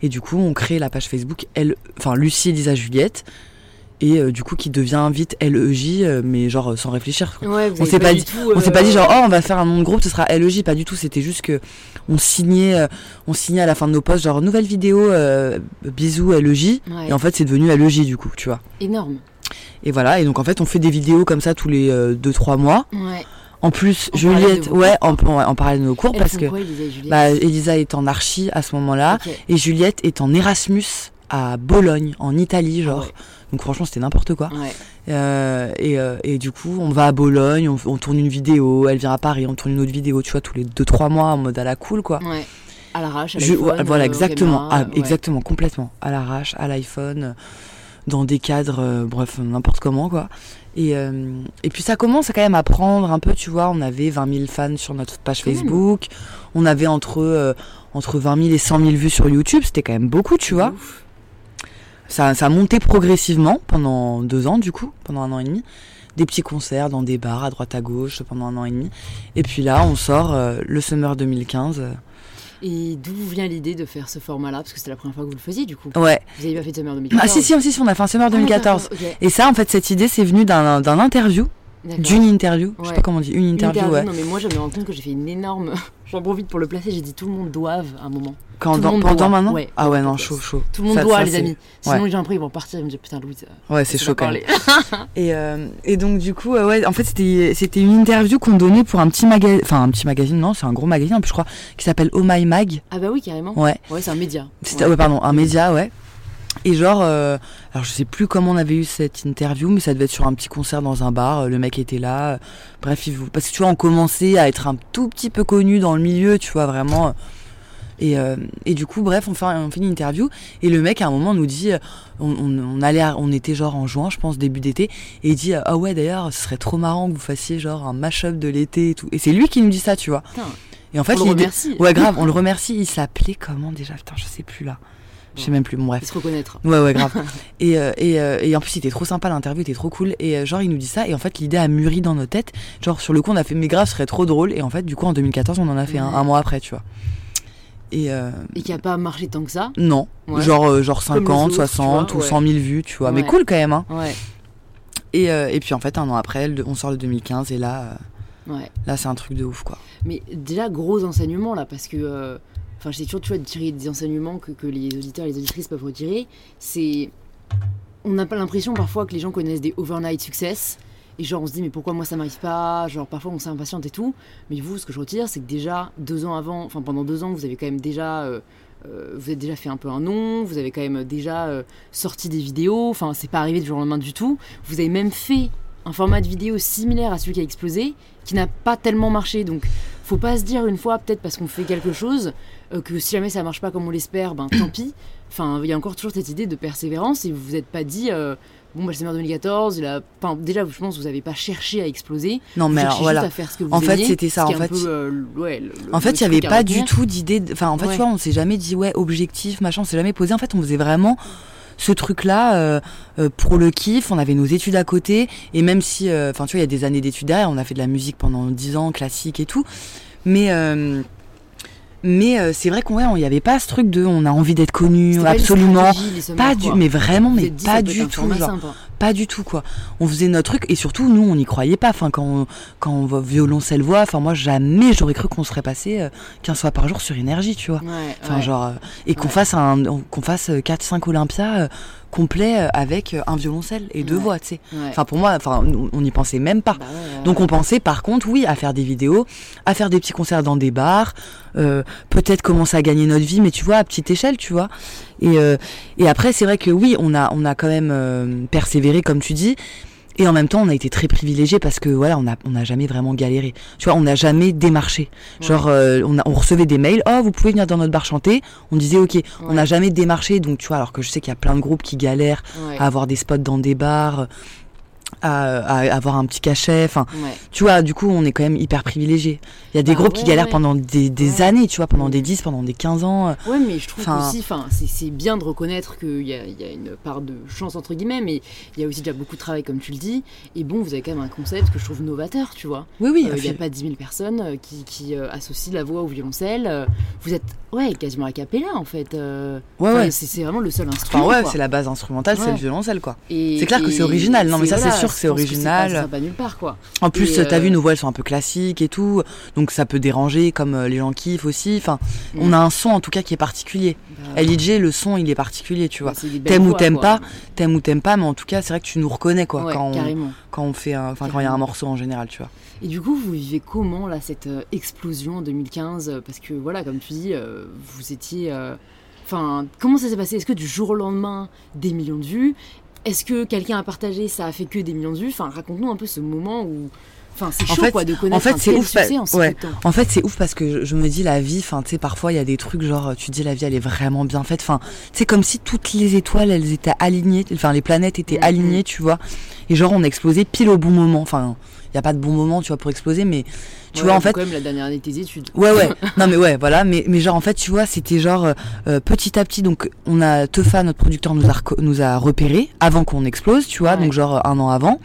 Et du coup, on crée la page Facebook, elle, enfin Lucie, Elisa, Juliette, et euh, du coup qui devient vite LEJ, euh, mais genre euh, sans réfléchir. quoi. Ouais, vous On s'est pas dit- tout, On s'est pas dit genre oh on va faire un nom de groupe, ce sera LEJ, pas du tout. C'était juste que on signait, on signait à la fin de nos posts genre nouvelle vidéo, bisous LEJ. ouais, Et en fait c'est devenu LEJ du coup, tu vois. énorme. Et voilà, et donc en fait on fait des vidéos comme ça tous les 2-3 mois. Ouais. En plus En Juliette, ouais, en, en parallèle de nos cours parce que quoi, Elisa bah, Elisa est en archi à ce moment-là et Juliette est en Erasmus à Bologne, en Italie, genre. Ah ouais. Donc franchement c'était n'importe quoi. Ouais. Euh, et, euh, et du coup, on va à Bologne, on, on tourne une vidéo, elle vient à Paris, on tourne une autre vidéo, tu vois, tous les 2-3 mois en mode à la cool, quoi. Ouais. À l'arrache, à l'iPhone, voilà, euh, exactement, caméra, ah, exactement, complètement. À l'arrache, à l'iPhone, dans des cadres, bref, n'importe comment, quoi. Et, euh, et puis ça commence quand même à prendre un peu, tu vois, on avait 20 000 fans sur notre page. Facebook, on avait entre, euh, entre 20 000 et 100 000 vues sur YouTube, c'était quand même beaucoup, tu vois. Ouf. Ça, ça a monté progressivement pendant deux ans, du coup, pendant un an et demi. Des petits concerts dans des bars à droite à gauche pendant un an et demi. Et puis là, on sort euh, le Summer 2015. euh. Et d'où vient l'idée de faire ce format-là? Parce que c'était la première fois que vous le faisiez, du coup. Ouais. Vous avez pas fait de Summer 2014 Ah si, si, si, on a fait un Summer Ah, 2014. d'accord, ok. Et ça, en fait, cette idée, c'est venu d'un interview. D'une interview. Je sais Ouais. pas comment on dit, une Une interview, ouais. Non, mais moi, je me rends compte que j'ai fait une énorme. *laughs* J'en profite pour le placer. J'ai dit tout le monde doive à un moment. Quand, dans- pendant maintenant Ouais, Ah ouais, non, chaud, chaud. Tout le monde Ça- doit, ça, les amis. Sinon, ouais. les gens après, ils vont partir. Ils vont me dire Putain, Louise. euh, Ouais, c'est chaud quand même. *laughs* *laughs* Et, euh, et donc du coup, euh, ouais, en fait c'était une interview qu'on donnait pour un petit magazine, enfin un petit magazine, non, c'est un gros magazine en plus je crois, qui s'appelle Oh My Mag. Ah, bah oui, carrément. Ouais, Ouais, c'est un média. c'était ouais. pardon, un média, ouais. Et genre, euh, alors je sais plus comment on avait eu cette interview, mais ça devait être sur un petit concert dans un bar. euh, Le mec était là. euh, Bref, il parce que tu vois, on commençait à être un tout petit peu connu dans le milieu, tu vois vraiment. Et, euh, et du coup, bref, on fait, on fait une interview et le mec à un moment nous dit, on, on, on allait, à- on était genre en juin, je pense début d'été, et il dit, ah ouais d'ailleurs, ce serait trop marrant que vous fassiez genre un mash-up de l'été et tout. Et c'est lui qui nous dit ça, tu vois. Putain, Et en fait, on le remercie. ouais grave, on le remercie. Il s'appelait comment déjà? Putain, je sais plus là. Je sais même plus. Bon bref. Il se reconnaître. Ouais, ouais, grave. *laughs* et, euh, et, euh, et en plus, il était trop sympa, l'interview était trop cool. Et euh, genre, il nous dit ça. Et en fait, l'idée a mûri dans nos têtes. Genre, sur le coup, on a fait, mais grave, ce serait trop drôle. Et en fait, du coup, en 2014, on en a fait un, Ouais. un mois après, tu vois. Et euh, Et qui a pas marché tant que ça? non, Ouais. genre, euh, genre Comme les 50, autres, 60 tu vois, ou 100 000 vues, tu vois. Mais Ouais. cool quand même, hein. Ouais, Et, euh, et puis en fait, un an après, on sort le 2015. Et là, ouais. là c'est un truc de ouf, quoi. Mais déjà, gros enseignement là, parce que. Enfin, j'essaie toujours tu vois, de des enseignements que, les auditeurs et les auditrices peuvent retirer. C'est. On n'a pas l'impression parfois que les gens connaissent des overnight success. Et genre, on se dit, mais pourquoi moi ça m'arrive pas? Genre, parfois on s'impatiente et tout. Mais vous, ce que je retire, c'est que déjà, deux ans avant, enfin pendant deux ans, vous avez quand même déjà. euh, euh, vous avez déjà fait un peu un nom, vous avez quand même déjà euh, sorti des vidéos, enfin c'est pas arrivé du jour au lendemain du tout. Vous avez même fait un format de vidéo similaire à celui qui a explosé, qui n'a pas tellement marché. Donc faut pas se dire une fois, peut-être parce qu'on fait quelque chose, que si jamais ça marche pas comme on l'espère, ben tant pis. Enfin, il y a encore toujours cette idée de persévérance et vous vous êtes pas dit, euh, bon, bah, c'est en 2014, il a... enfin, déjà, je pense que vous avez pas cherché à exploser. Non, Vous mais alors voilà. juste à faire ce que vous En fait, c'était ça, qui en fait. peu, euh, le- ouais, le- En fait, il n'y avait truc pas du tout d'idée. de- Enfin, en fait, Ouais. tu vois, on s'est jamais dit, ouais, objectif, machin, on s'est jamais posé. En fait, on faisait vraiment ce truc-là euh, euh, pour le kiff. On avait nos études à côté. Et même si, euh, enfin, tu vois, il y a des années d'études derrière, on a fait de la musique pendant 10 ans, classique et tout. Mais. Mais euh, c'est vrai qu'on ouais, n'y avait pas ce truc de on a envie d'être connu pas absolument pas du mais vraiment mais pas du tout genre sympa. pas du tout quoi. On faisait notre truc et surtout nous on n'y croyait pas. Enfin quand on, quand on va violoncelle voix, enfin moi jamais j'aurais cru qu'on serait passé euh, 15 fois par jour sur énergie, tu vois. Ouais, genre euh, et qu'on fasse un qu'on fasse 4 5 Olympia euh, complet euh, avec euh, un violoncelle et deux Ouais. voix, tu sais. Ouais. Enfin pour moi enfin on n'y pensait même pas. Bah ouais, Donc on pensait par contre oui à faire des vidéos, à faire des petits concerts dans des bars, euh, peut-être commencer à gagner notre vie, mais tu vois à petite échelle, tu vois. Et, euh, et après c'est vrai que oui on a on a quand même euh, persévéré comme tu dis. Et en même temps, on a été très privilégiés parce que voilà, on a on n'a jamais vraiment galéré. Tu vois, on n'a jamais démarché. Genre, euh, on, a, on recevait des mails, oh, vous pouvez venir dans notre bar chanter. On disait ok. On n'a jamais démarché, donc tu vois, alors que je sais qu'il y a plein de groupes qui galèrent Ouais. à avoir des spots dans des bars, à, à avoir un petit cachet. Enfin, Ouais. tu vois, du coup, on est quand même hyper privilégiés. Il y a des Bah groupes qui galèrent ouais. pendant des, années, tu vois, pendant des 10, pendant des 15 ans. euh. Ouais, mais je trouve Enfin- aussi, enfin, c'est bien de reconnaître qu'il y a, il y a une part de chance entre guillemets, mais il y a aussi déjà beaucoup de travail comme tu le dis. Et bon, vous avez quand même un concept que je trouve novateur, tu vois. Oui, oui. Euh, Il n'y a pas 10 000 personnes euh, qui, qui, euh, associent la voix au violoncelle. Vous êtes, ouais, quasiment a cappella en fait. Euh, Ouais, ouais. C'est vraiment le seul instrument. Enfin, ouais, c'est la base instrumentale, c'est le violoncelle, quoi. C'est clair que c'est original. Non, mais ça, c'est sûr que c'est original. ça, ça va pas nulle part, quoi. En plus, t'as euh, vu, nos voix, elles sont un peu classiques et tout. Donc, ça peut déranger, comme euh, les gens kiffent aussi. Enfin, on Mm. a un son, en tout cas, qui est particulier. Bah, LIJ, le son, il est particulier, tu vois. bah, belles T'aimes ou t'aimes pas, T'aimes ou t'aimes pas, mais en tout cas, c'est vrai que tu nous reconnais, quoi, Ouais, quand, on, quand on fait, enfin, quand il y a un morceau en général, tu vois. Et du coup, vous vivez comment là cette euh, explosion en 2015 euh, Parce que voilà, comme tu dis, euh, vous étiez. euh, Enfin, comment ça s'est passé? Est-ce que du jour au lendemain, des millions de vues? Est-ce que quelqu'un a partagé, ça a fait que des millions de vues? Enfin, raconte-nous un peu ce moment où. Enfin, c'est En chaud fait- quoi de connaître en fait, c'est ouf, bah, en ouais. En fait, c'est ouf parce que je, je me dis la vie, enfin, tu sais, parfois il y a des trucs genre, tu dis la vie, elle est vraiment bien faite. Enfin, c'est comme si toutes les étoiles, elles étaient alignées, enfin, les planètes étaient Mhm. alignées, tu vois. Et genre, on a explosé pile au bon moment. Enfin, il y a pas de bon moment, tu vois, pour exploser, mais tu Ouais, vois, en fait, quand même la dernière année de tes études. Ouais ouais. *laughs* non mais ouais, voilà, mais mais genre en fait, tu vois, c'était genre euh, euh, petit à petit donc on a Teufa notre producteur nous a nous a repéré avant qu'on explose, tu vois, Ouais. donc genre un an avant.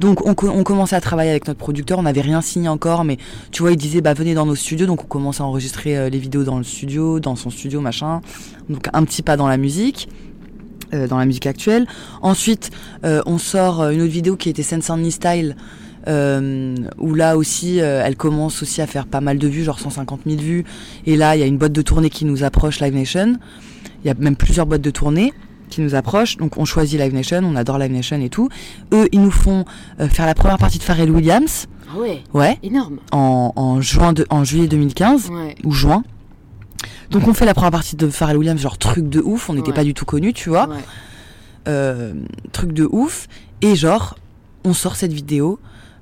Donc on, co- on commençait à travailler avec notre producteur, on n'avait rien signé encore, mais tu vois, il disait bah venez dans nos studios, donc on commençait à enregistrer euh, les vidéos dans le studio, dans son studio machin. Donc un petit pas dans la musique. euh, dans la musique actuelle. Ensuite, euh, on sort euh, une autre vidéo qui était Sense Only Style, où là aussi, euh, elle commence aussi à faire pas mal de vues, genre 150 000 vues. Et là, il y a une boîte de tournée qui nous approche, Live Nation. Il y a même plusieurs boîtes de tournée qui nous approchent. Donc on choisit Live Nation, on adore Live Nation et tout. Eux, ils nous font euh, faire la première partie de Pharrell Williams. Ah ouais, Ouais. énorme. En, en juin de, en juillet 2015 Ouais. ou juin. Donc on fait la première partie de Pharrell Williams, genre truc de ouf. On n'était Ouais. pas du tout connus, tu vois. ouais. Euh, truc de ouf. Et genre, on sort cette vidéo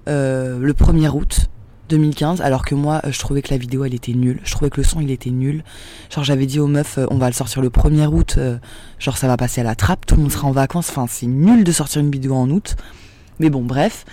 euh, le 1er août 2015, alors que moi, je trouvais que la vidéo, elle était nulle. Je trouvais que le son, il était nul. Genre, j'avais dit aux meufs, euh, on va le sortir le 1er août, euh, genre, ça va passer à la trappe, tout le monde sera en vacances. Enfin, c'est nul de sortir une vidéo en août. Mais bon, bref,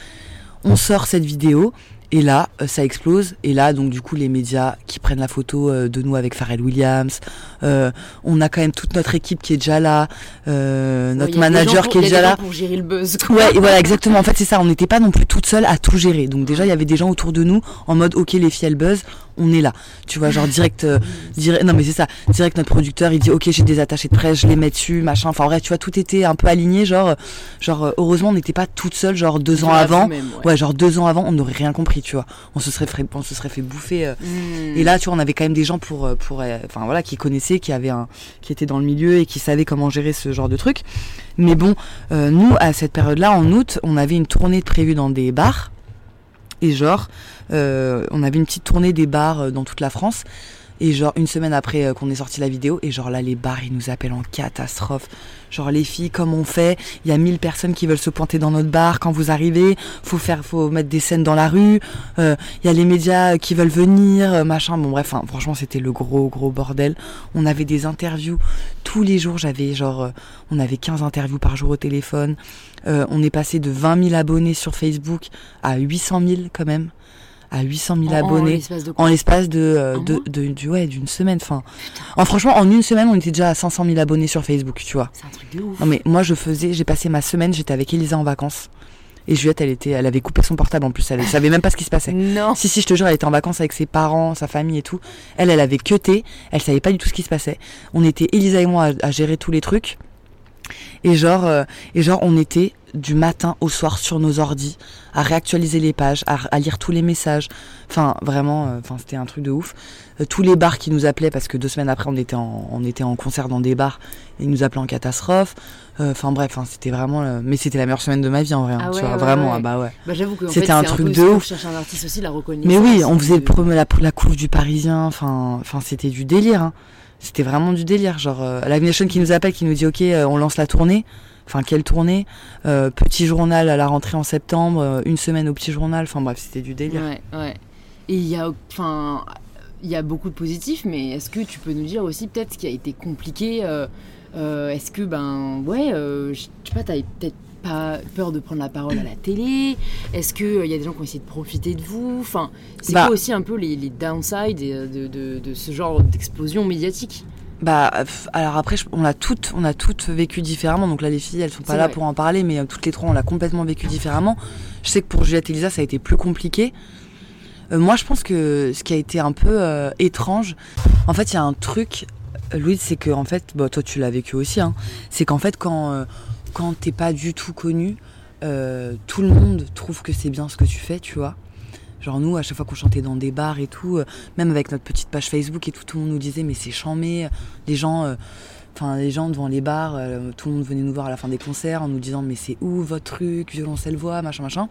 on sort cette vidéo. Et là, euh, ça explose. Et là, donc du coup, les médias qui prennent la photo euh, de nous avec Pharrell Williams. Euh, on a quand même toute notre équipe qui est déjà là. Euh, notre manager pour- qui est déjà là. pour gérer le buzz. quoi. Ouais, et voilà, *laughs* exactement. En fait, c'est ça. On n'était pas non plus toute seule à tout gérer. Donc déjà, il y avait des gens autour de nous en mode, ok, les filles elles buzz, on est là. Tu vois, genre direct, euh, direct. Non, mais c'est ça. Direct, notre producteur, il dit, ok, j'ai des attachés de presse, je les mets dessus, machin. Enfin, bref, tu vois, tout était un peu aligné. Genre, genre, euh, heureusement, on n'était pas toute seule. Genre deux ans avant. ouais. Ouais, genre deux ans avant, on n'aurait rien compris, tu vois. On se serait fait, on se serait fait bouffer. euh, Hmm. et là, tu vois, on avait quand même des gens pour, pour, enfin voilà, qui connaissaient, qui avaient un, qui étaient dans le milieu et qui savaient comment gérer ce genre de truc. Mais bon, euh, nous, à cette période-là, en août, on avait une tournée prévue dans des bars. Et genre, euh, on avait une petite tournée des bars euh, dans toute la France. Et genre, une semaine après euh, qu'on ait sorti la vidéo, et genre là, les bars, ils nous appellent en catastrophe. Genre, les filles, comme on fait, il y a 1000 personnes qui veulent se pointer dans notre bar quand vous arrivez. Faut faire, faut mettre des scènes dans la rue. Euh, Il y a les médias qui veulent venir, euh, machin. Bon, bref, enfin, franchement, c'était le gros, gros bordel. On avait des interviews tous les jours. J'avais genre, on avait 15 interviews par jour au téléphone. On est passé de 20 000 abonnés sur Facebook à 800 000 quand même. À 800 000 En- en abonnés de en l'espace de, euh, Un de, de- du- ouais, d'une semaine. Enfin, en franchement, en une semaine, on était déjà à 500 000 abonnés sur Facebook, tu vois. C'est un truc de ouf. Non mais moi, je faisais, j'ai passé ma semaine, j'étais avec Elisa en vacances. Et Juliette, elle était, elle avait coupé son portable en plus. Elle *laughs* savait même pas ce qui se passait. Non. Si, si, je te jure, elle était en vacances avec ses parents, sa famille et tout. Elle, elle avait queuté. Elle savait pas du tout ce qui se passait. On était, Elisa et moi, à, à gérer tous les trucs. Et genre, euh, et genre, on était du matin au soir sur nos ordis, à réactualiser les pages, à, à lire tous les messages. Enfin, vraiment, euh, enfin, c'était un truc de ouf. Euh, tous les bars qui nous appelaient, parce que deux semaines après, on était en, on était en concert dans des bars, et ils nous appelaient en catastrophe. Enfin, bref, hein, c'était vraiment, mais c'était la meilleure semaine de ma vie en vrai. hein, Ah tu vois, ouais, vraiment, ouais. ah bah ouais. Bah, j'avoue que C'était un truc de ouf. un artiste aussi, la. Mais oui, on faisait de- la, la couve du Parisien, enfin, enfin, c'était du délire. hein. C'était vraiment du délire. Genre, euh, Live Nation qui nous appelle, qui nous dit, ok, euh, on lance la tournée. Enfin, quelle tournée Euh, Petit journal à la rentrée en septembre, euh, une semaine au petit journal. Enfin bref, c'était du délire. Ouais, ouais. Et il y a, enfin, il y a beaucoup de positifs, mais est-ce que tu peux nous dire aussi peut-être ce qui a été compliqué Est-ce que, ben, ouais, je sais pas, t'avais peut-être pas peur de prendre la parole à la télé Est-ce qu'il y a des gens qui ont essayé de profiter de vous Enfin, c'est Bah. quoi aussi un peu les, les downsides euh, de, de, de ce genre d'explosion médiatique? Bah, alors après, on a toutes, on a toutes vécu différemment. Donc là, les filles, elles sont pas là vrai. pour en parler, mais euh, toutes les trois, on l'a complètement vécu différemment. Je sais que pour Juliette et Lisa, ça a été plus compliqué. Euh, moi, je pense que ce qui a été un peu euh, étrange, en fait, il y a un truc, euh, Louise, c'est que en fait, bah, toi, tu l'as vécu aussi. Hein, c'est qu'en fait, quand euh, quand t'es pas du tout connu, euh, tout le monde trouve que c'est bien ce que tu fais, tu vois. Genre nous, à chaque fois qu'on chantait dans des bars et tout, euh, même avec notre petite page Facebook et tout, tout le monde nous disait mais c'est chambé. Les gens, euh, enfin les gens devant les bars, euh, tout le monde venait nous voir à la fin des concerts en nous disant mais c'est où votre truc, violoncelle voix, machin machin.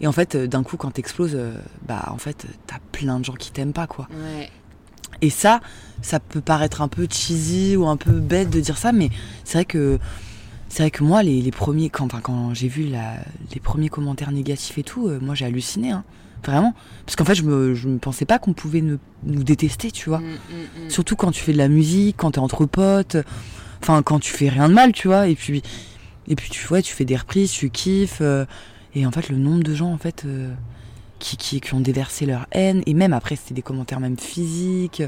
Et en fait, d'un coup, quand t'exploses, bah en fait, t'as plein de gens qui t'aiment pas quoi. Ouais. Et ça, ça peut paraître un peu cheesy ou un peu bête de dire ça, mais c'est vrai que c'est vrai que moi, les, les premiers, quand, enfin, quand j'ai vu la, les premiers commentaires négatifs et tout, euh, moi j'ai halluciné, hein, vraiment, parce qu'en fait, je me, je me pensais pas qu'on pouvait ne- nous détester, tu vois. Mm, mm, mm. Surtout quand tu fais de la musique, quand t'es entre potes, enfin quand tu fais rien de mal, tu vois. Et puis, et puis tu, ouais, tu fais des reprises, tu kiffes. euh, et en fait, le nombre de gens en fait euh, qui, qui, qui ont déversé leur haine, et même après, c'était des commentaires même physiques,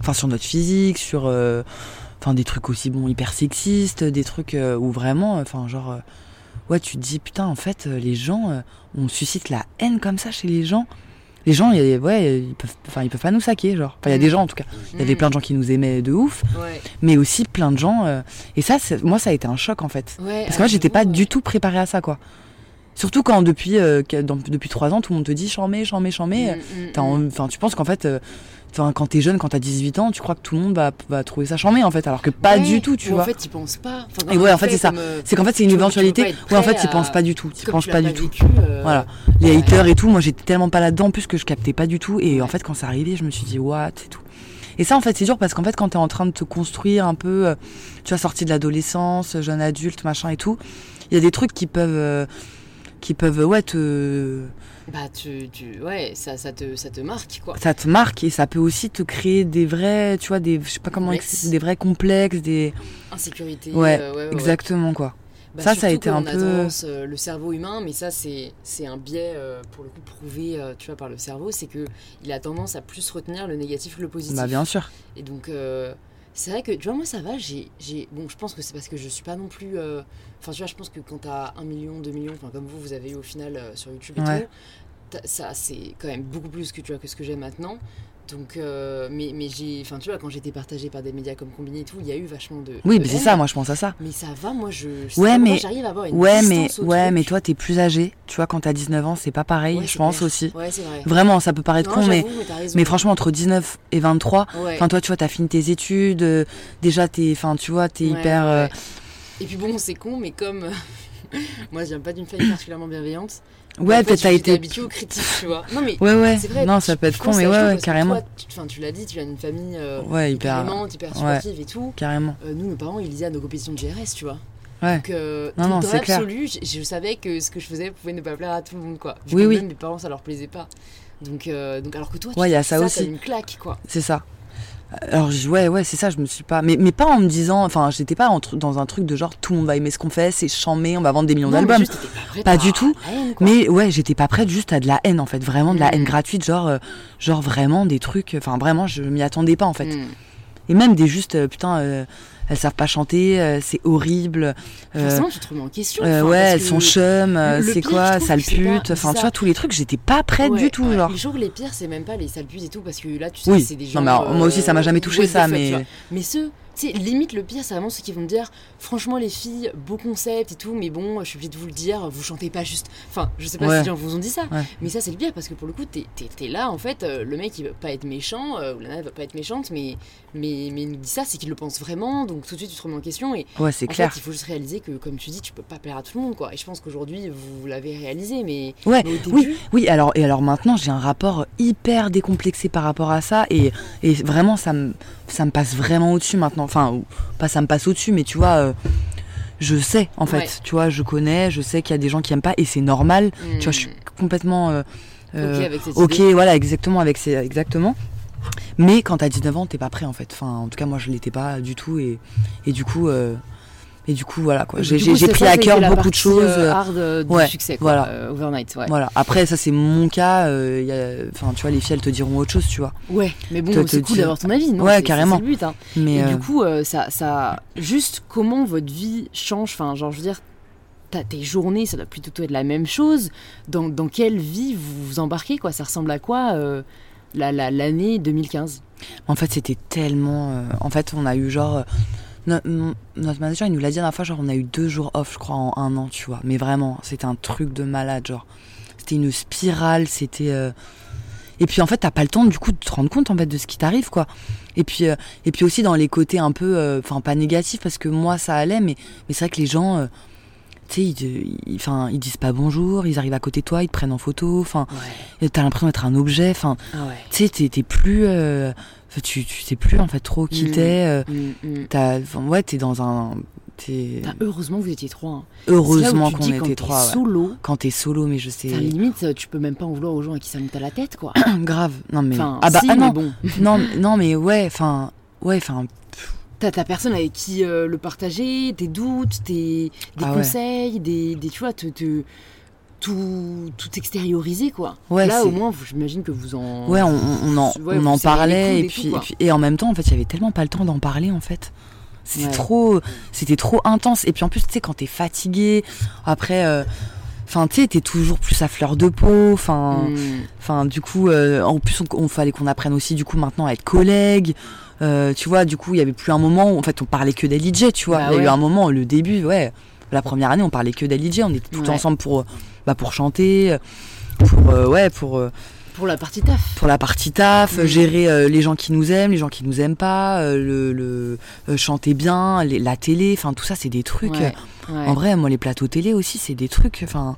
enfin sur notre physique, sur, enfin des trucs aussi bon hyper sexistes, des trucs euh, où vraiment, enfin genre, euh, ouais, tu te dis putain, en fait, euh, les gens, euh, on suscite la haine comme ça chez les gens. Les gens, y ouais, ils peuvent, enfin, ils peuvent pas nous saquer, genre. Enfin, il y a des gens en tout cas. Il y avait Mm. plein de gens qui nous aimaient de ouf, Ouais. mais aussi plein de gens. euh, et ça, moi, ça a été un choc en fait. Ouais, Parce que moi, j'étais pas du tout préparée à ça, quoi. Surtout quand depuis euh, dans- depuis trois ans, tout le monde te dit chambé, chambé, chambé. Mm, mm, mm. en- Enfin, tu penses qu'en fait, euh, quand t'es jeune, quand t'as 18 ans, tu crois que tout le monde va, va trouver ça chambé en fait, alors que pas Ouais, du tout, tu vois. En fait, ils pensent pas. Et ouais, en fait, c'est ça. euh, C'est qu'en fait, c'est une éventualité. Ouais, en fait, ils pensent pas du tout. Ils pensent pas du tout. euh, Voilà. Les haters et tout, moi j'étais tellement pas là-dedans plus que je captais pas du tout. Et en fait, quand c'est arrivé, je me suis dit, what et tout. Et ça, en fait, c'est dur parce qu'en fait, quand t'es en train de te construire un peu, tu as sorti de l'adolescence, jeune adulte, machin et tout, il y a des trucs qui peuvent, qui peuvent, ouais, te, Bah, tu, tu, ouais, ça, ça te, ça te marque, quoi. ça te marque et ça peut aussi te créer des vrais, tu vois, des, je sais pas comment, des vrais complexes, des, Insécurité. Ouais, euh, ouais, ouais, exactement quoi. Bah, Ça, ça a été un peu- tendance, euh, le cerveau humain, mais ça, c'est un biais, euh, pour le coup, prouvé, euh, tu vois, par le cerveau, c'est que il a tendance à plus retenir le négatif que le positif. Bah bien sûr. Et donc, euh, c'est vrai que, tu vois, moi, ça va, j'ai... j'ai- Bon, je pense que c'est parce que je suis pas non plus... euh, Enfin, tu vois, je pense que quand t'as 1 million, 2 millions, enfin, comme vous, vous avez eu au final euh, sur YouTube et Ouais. tout, ça, c'est quand même beaucoup plus que, tu vois, que ce que j'ai maintenant. Donc, euh, mais, mais j'ai... Enfin, tu vois, quand j'étais partagée par des médias comme Combiné et tout, il y a eu vachement de... Oui, de mais c'est ça, moi je pense à ça. Mais ça va, moi, je... Ouais, mais- J'arrive à avoir une Ouais, mais, au ouais, truc. mais toi t'es plus âgé. Tu vois, quand t'as 19 ans, c'est pas pareil, Ouais, je pense clair. aussi. Ouais, c'est vrai. Vraiment, ça peut paraître Non, con, mais, mais franchement, entre 19 et 23, Ouais. enfin, toi, tu vois, t'as fini tes études, euh, déjà, t'es, enfin, tu vois, t'es hyper. euh. Et puis bon, c'est con, mais comme... *laughs* moi, je viens pas d'une famille particulièrement bienveillante. Ouais, peut-être t'as été. habituée aux critiques, tu vois. Non, mais Ouais, ouais. C'est vrai, non, ça peut être con, mais ouais, ouais, carrément. toi, tu, enfin, tu l'as dit, tu viens d'une famille euh, Ouais, hyper hyper. aimante, hyper supportive et tout. Carrément. Euh, nous, nos parents, ils lisaient à nos compétitions de GRS, tu vois. Ouais. Donc, euh, Non, non, dans c'est clair. l'absolu, je, je savais que ce que je faisais pouvait ne pas plaire à tout le monde, quoi. Vu Oui, que oui. Même mes parents, ça leur plaisait pas. Donc, euh, donc alors que toi, tu Ouais, il y a ça ça aussi. une claque, quoi. C'est ça. Alors, ouais, ouais, c'est ça, je me suis pas. Mais, mais pas en me disant. Enfin, j'étais pas entre- dans un truc de genre tout le monde va aimer ce qu'on fait, c'est chambé, on va vendre des millions d'albums. pas, du tout. haine. Mais ouais, j'étais pas prête juste à de la haine en fait, vraiment de la Mm. haine gratuite, genre, euh, genre vraiment des trucs. Enfin, vraiment, je m'y attendais pas en fait. Hmm. Et même des juste, euh, putain, euh, elles savent pas chanter, euh, c'est horrible. euh, en question. euh, enfin, ouais, elles sont chum, c'est quoi, sale pute. Enfin, tu vois, tous les trucs, j'étais pas prête Ouais, du tout, genre. Les jours les pires, c'est même pas les sales putes et tout, parce que là, tu sais, Oui. c'est des gens. Non, mais alors, moi aussi, ça m'a jamais touché, ça, mais-. Mais ceux, sais, limite le pire, c'est vraiment ceux qui vont me dire, franchement, les filles, beau concept et tout, mais bon, je suis obligée de vous le dire, vous chantez pas juste. Enfin, je sais pas Ouais. si les gens vous ont dit ça, Ouais. mais ça, c'est le pire, parce que pour le coup, t'es là, en fait, euh, le mec, il va pas être méchant, euh, ou la nana va pas être méchante, mais, mais, mais il nous dit ça, c'est qu'il le pense vraiment, donc tout de suite, tu te remets en question, et Ouais, c'est clair. fait, il faut juste réaliser que, comme tu dis, tu peux pas plaire à tout le monde, quoi. Et je pense qu'aujourd'hui, vous l'avez réalisé, mais, Ouais, mais au début, oui, oui. Alors et alors maintenant, j'ai un rapport hyper décomplexé par rapport à ça et, et vraiment ça me ça me passe vraiment au-dessus maintenant. Enfin, pas ça me passe au-dessus, mais tu vois, euh, je sais en fait. Ouais. Tu vois, je connais, je sais qu'il y a des gens qui aiment pas et c'est normal. Tu vois, je suis hmm, complètement euh, ok euh, avec cette ok, idée. voilà, exactement avec ces exactement. Mais quand t'as 19 ans, t'es pas prêt en fait. Enfin, en tout cas, moi, je l'étais pas du tout et et du coup. Euh, et du coup, voilà quoi. J'ai pris ça, à cœur beaucoup de partie, choses. euh, hard euh, du ouais, succès, quoi, voilà. euh, overnight, ouais. Voilà. Après, ça c'est mon cas. euh, Enfin, tu vois, les filles elles te diront autre chose, tu vois. Ouais, mais bon, c'est cool d'avoir ton avis, non Ouais, carrément. C'est le but, hein. Mais Et euh, du coup, euh, ça, ça, juste comment votre vie change, enfin, genre, je veux dire, tes journées, ça doit plutôt être la même chose. Dans, dans quelle vie vous vous embarquez, quoi? Ça ressemble à quoi euh, la- la- l'année 2015 En fait, c'était tellement. euh, en fait, on a eu genre. No- mon- notre manager, il nous l'a dit la dernière fois, genre, on a eu deux jours off, je crois, en un an, tu vois. Mais vraiment, c'était un truc de malade, genre. C'était une spirale, c'était. euh, Et puis, en fait, t'as pas le temps, du coup, de te rendre compte, en fait, de ce qui t'arrive, quoi. Et puis, euh, et puis aussi dans les côtés un peu. euh, Enfin, pas négatifs, parce que moi, ça allait, mais, mais c'est vrai que les gens. tu sais, ils, ils- disent pas bonjour, ils arrivent à côté de toi, ils te prennent en photo, enfin, Ouais. t'as l'impression d'être un objet, enfin, Ah ouais. tu sais, t'es t'es plus. Euh, enfin, tu, tu sais plus en fait trop qui Mm. t'es. euh, Mm, mm. t'as- ouais, t'es dans un. t'es- Ah, heureusement, vous étiez trois. hein. Heureusement qu'on quand était t'es trois. ouais. Solo, Quand t'es solo, mais je sais. Enfin, limite, tu peux même pas en vouloir aux gens à qui ça monte à la tête, quoi. *coughs* Grave. Non, mais. Enfin, ah bah, si, ah mais bon. *coughs* non, mais- non, mais ouais, enfin. Ouais, enfin. T'as ta personne avec qui euh, le partager, tes doutes, tes des Ah ouais. conseils, des, des tu vois, te, te- tout, tout extérioriser, quoi. Ouais, Là, au moins, j'imagine que vous en. Ouais, on, on- en, Ouais, on en parlait et et puis, et puis- et en même temps, en fait, avait tellement pas le temps d'en parler, en fait. C'était Ouais. trop, c'était trop intense. Et puis en plus, tu sais, quand t'es fatigué, après, euh, enfin, tu sais, t'es toujours plus à fleur de peau. Enfin, Hmm. Enfin, du coup, euh, en plus, on, on fallait qu'on apprenne aussi, du coup, maintenant à être collègues. Euh, tu vois, du coup, il y avait plus un moment où, en fait, on parlait que des DJ, tu vois. Bah il y a eu un moment, le début, ouais. La première année, on parlait que d'LIJ, on était tout Ouais. ensemble pour, bah, pour chanter, pour, euh, ouais, pour, euh, Pour la partie taf. pour la partie taf, gérer euh, les gens qui nous aiment, les gens qui nous aiment pas, euh, le, le euh, chanter bien, les- la télé, enfin tout ça, c'est des trucs. Ouais, ouais. En vrai, moi, les plateaux télé aussi, c'est des trucs, enfin,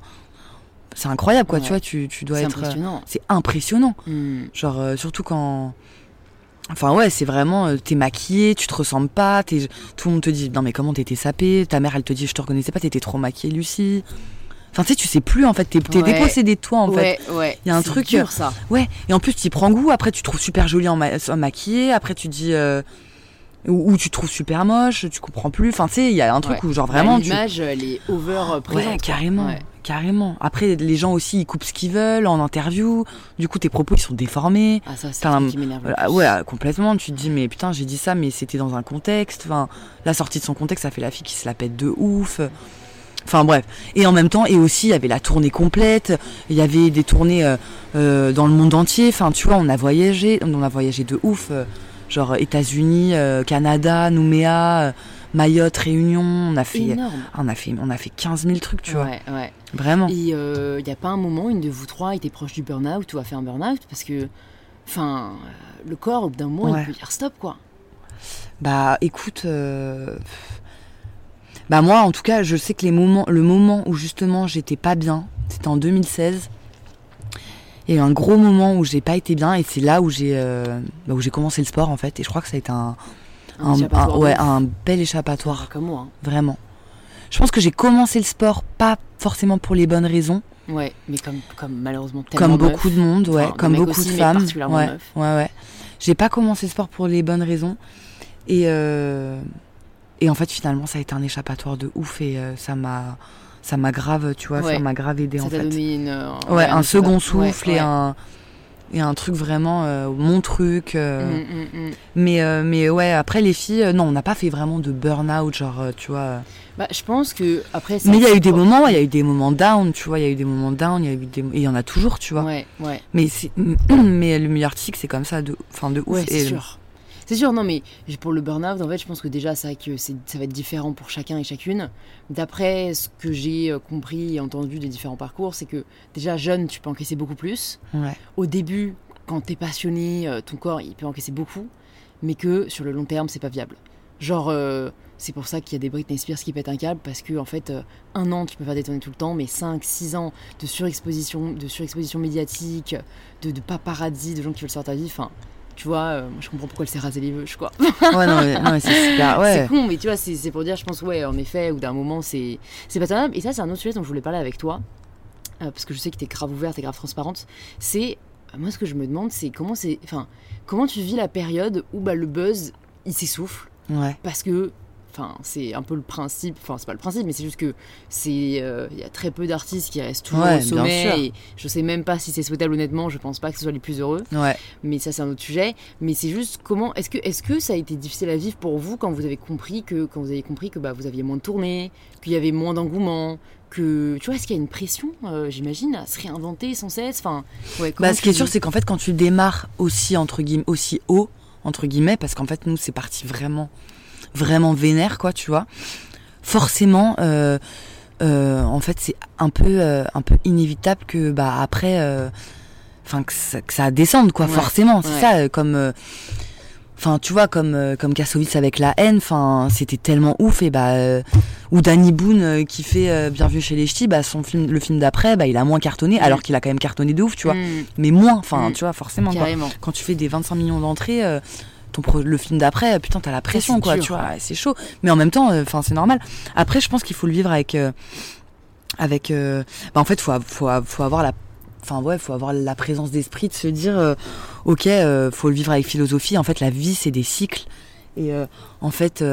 c'est incroyable, quoi. Ouais. Tu vois, tu, tu dois être. impressionnant. C'est impressionnant. Hmm. Genre, surtout quand. Enfin, ouais, c'est vraiment. euh, t'es maquillée, tu te ressembles pas, t'es- tout le monde te dit Non, mais comment t'étais sapée? Ta mère, elle te dit Je te reconnaissais pas, t'étais trop maquillée, Lucie. Enfin, tu sais, tu sais plus, en fait, t'es Ouais. dépossédé de toi, en fait. ouais, ouais. Il y a un truc, dur, ça. Ouais, et en plus, tu y prends goût, après, tu te trouves super jolie en, ma- en maquillée, après, tu dis. euh, ou, ou tu te trouves super moche, tu comprends plus. Enfin, tu sais, il y a un truc Ouais. où, genre, vraiment. Bah, tu... L'image, elle est over euh, présente. Ouais, carrément, Ouais. carrément. Après, les gens aussi, ils coupent ce qu'ils veulent en interview. Du coup, tes propos, ils sont déformés. Ah, ça, c'est un- qui m'énerve. ouais, complètement. Tu te dis, mais putain, j'ai dit ça, mais c'était dans un contexte. Enfin, la sortie de son contexte, ça fait la fille qui se la pète de ouf. Enfin, bref. Et en même temps, et aussi, il y avait la tournée complète. Il y avait des tournées euh, euh, dans le monde entier. Enfin, tu vois, on a voyagé, on a voyagé de ouf. euh, genre États-Unis, Canada, Nouméa, Mayotte, Réunion. On a fait, Énorme. on a fait, on a fait 15 000 trucs, tu vois. Ouais, ouais. Vraiment. Et il n'y a pas un moment, une de vous trois était proche du burn-out ou a fait un burn-out parce que, enfin, le corps, au bout d'un moment, Ouais. il peut dire stop, quoi. Bah écoute, bah moi en tout cas je sais que les moments, le moment où justement j'étais pas bien, c'était en 2016. Il y a eu un gros moment où j'ai pas été bien et c'est là où j'ai euh, bah, où j'ai commencé le sport en fait et je crois que ça a été un, ouais, un bel Ah, échappatoire comme moi. hein. vraiment. Je pense que j'ai commencé le sport pas forcément pour les bonnes raisons, Ouais, mais comme, comme malheureusement tellement comme meuf. beaucoup de monde, ouais, Enfin, comme beaucoup aussi, de mais femmes, ouais, ouais, ouais. J'ai pas commencé le sport pour les bonnes raisons et euh, et en fait finalement ça a été un échappatoire de ouf et euh, ça m'a ça m'a grave, tu vois, Ouais. ça m'a grave aidé Ça en fait. donné une, euh, Ouais, un second Ouais, souffle et un et un truc vraiment euh, mon truc. euh, Mm, mm, mm. Mais euh, mais ouais, après les filles, non, on n'a pas fait vraiment de burn-out, genre tu vois. Bah, je pense que après. Mais il y a eu des moments, ouais, il y a eu des moments down, tu vois, il y a eu des moments down, il y a eu des, et il y en a toujours, tu vois. Ouais, ouais. Mais *clears throat* mais le milieu artistique, c'est comme ça, de, enfin de ouf. Ouais, c'est sûr. C'est sûr, non, mais pour le burn-out, en fait, je pense que déjà, c'est vrai que ça va être différent pour chacun et chacune. D'après ce que j'ai euh, compris et entendu des différents parcours, c'est que déjà, jeune, tu peux encaisser beaucoup plus. Ouais. Au début, quand t'es passionné, euh, ton corps, il peut encaisser beaucoup, mais que sur le long terme, c'est pas viable. Genre, euh, c'est pour ça qu'il y a des Britney Spears qui pètent un câble, parce que, en fait, euh, un an, tu peux faire tournées tout le temps, mais 5, 6 ans de surexposition, de surexposition médiatique, de, de paparazzi, de gens qui veulent sortir ta vie, enfin, tu vois, euh, moi je comprends pourquoi elle s'est rasée les vœux, quoi. Ouais, non, mais, non, c'est *laughs* super. Ouais. C'est con, mais tu vois, c'est c'est pour dire, je pense, ouais, en effet, ou d'un moment, c'est c'est pas tenable. Et ça, c'est un autre sujet dont je voulais parler avec toi, euh, parce que je sais que t'es grave ouverte et grave transparente. C'est, euh, moi, ce que je me demande, c'est comment c'est, enfin, comment tu vis la période où bah, le buzz, il s'essouffle, Ouais. parce que, enfin, c'est un peu le principe, enfin, c'est pas le principe, mais c'est juste que c'est, euh, il y a très peu d'artistes qui restent toujours Ouais, au sommet, et je sais même pas si c'est souhaitable, honnêtement, je pense pas que ce soit les plus heureux Ouais. mais ça c'est un autre sujet. Mais c'est juste comment est-ce que est-ce que ça a été difficile à vivre pour vous quand vous avez compris que quand vous avez compris que bah, vous aviez moins de tournées, qu'il y avait moins d'engouement, que tu vois est-ce qu'il y a une pression, euh, j'imagine, à se réinventer sans cesse? Enfin, ouais. Bah, ce qui est sûr, c'est qu'en fait, quand tu démarres aussi, entre guillemets, aussi haut, entre guillemets, parce qu'en fait, nous, c'est parti vraiment, vraiment vénère, quoi, tu vois. Forcément, euh, euh, en fait, c'est un peu, euh, un peu inévitable que, bah, après, enfin, que, ça, que ça descende, quoi, Ouais, forcément. C'est ouais. ça, comme. Enfin, tu vois, comme comme Kassovitz avec la haine, enfin, c'était tellement ouf et bah ou Danny Boone qui fait Bienvenue chez les Ch'tis, bah son film, le film d'après, bah il a moins cartonné, Mm. alors qu'il a quand même cartonné de ouf, tu vois Hmm, mais moins enfin Mm. tu vois forcément quoi. quand tu fais des 25 millions d'entrées ton pro- le film d'après putain t'as la pression quoi dur. tu vois c'est chaud. Mais en même temps euh, enfin c'est normal. Après je pense qu'il faut le vivre avec euh, avec euh, bah, en fait faut, faut, av- faut avoir la enfin ouais faut avoir la présence d'esprit de se dire euh, ok euh, faut le vivre avec philosophie. En fait la vie c'est des cycles. Et euh, en fait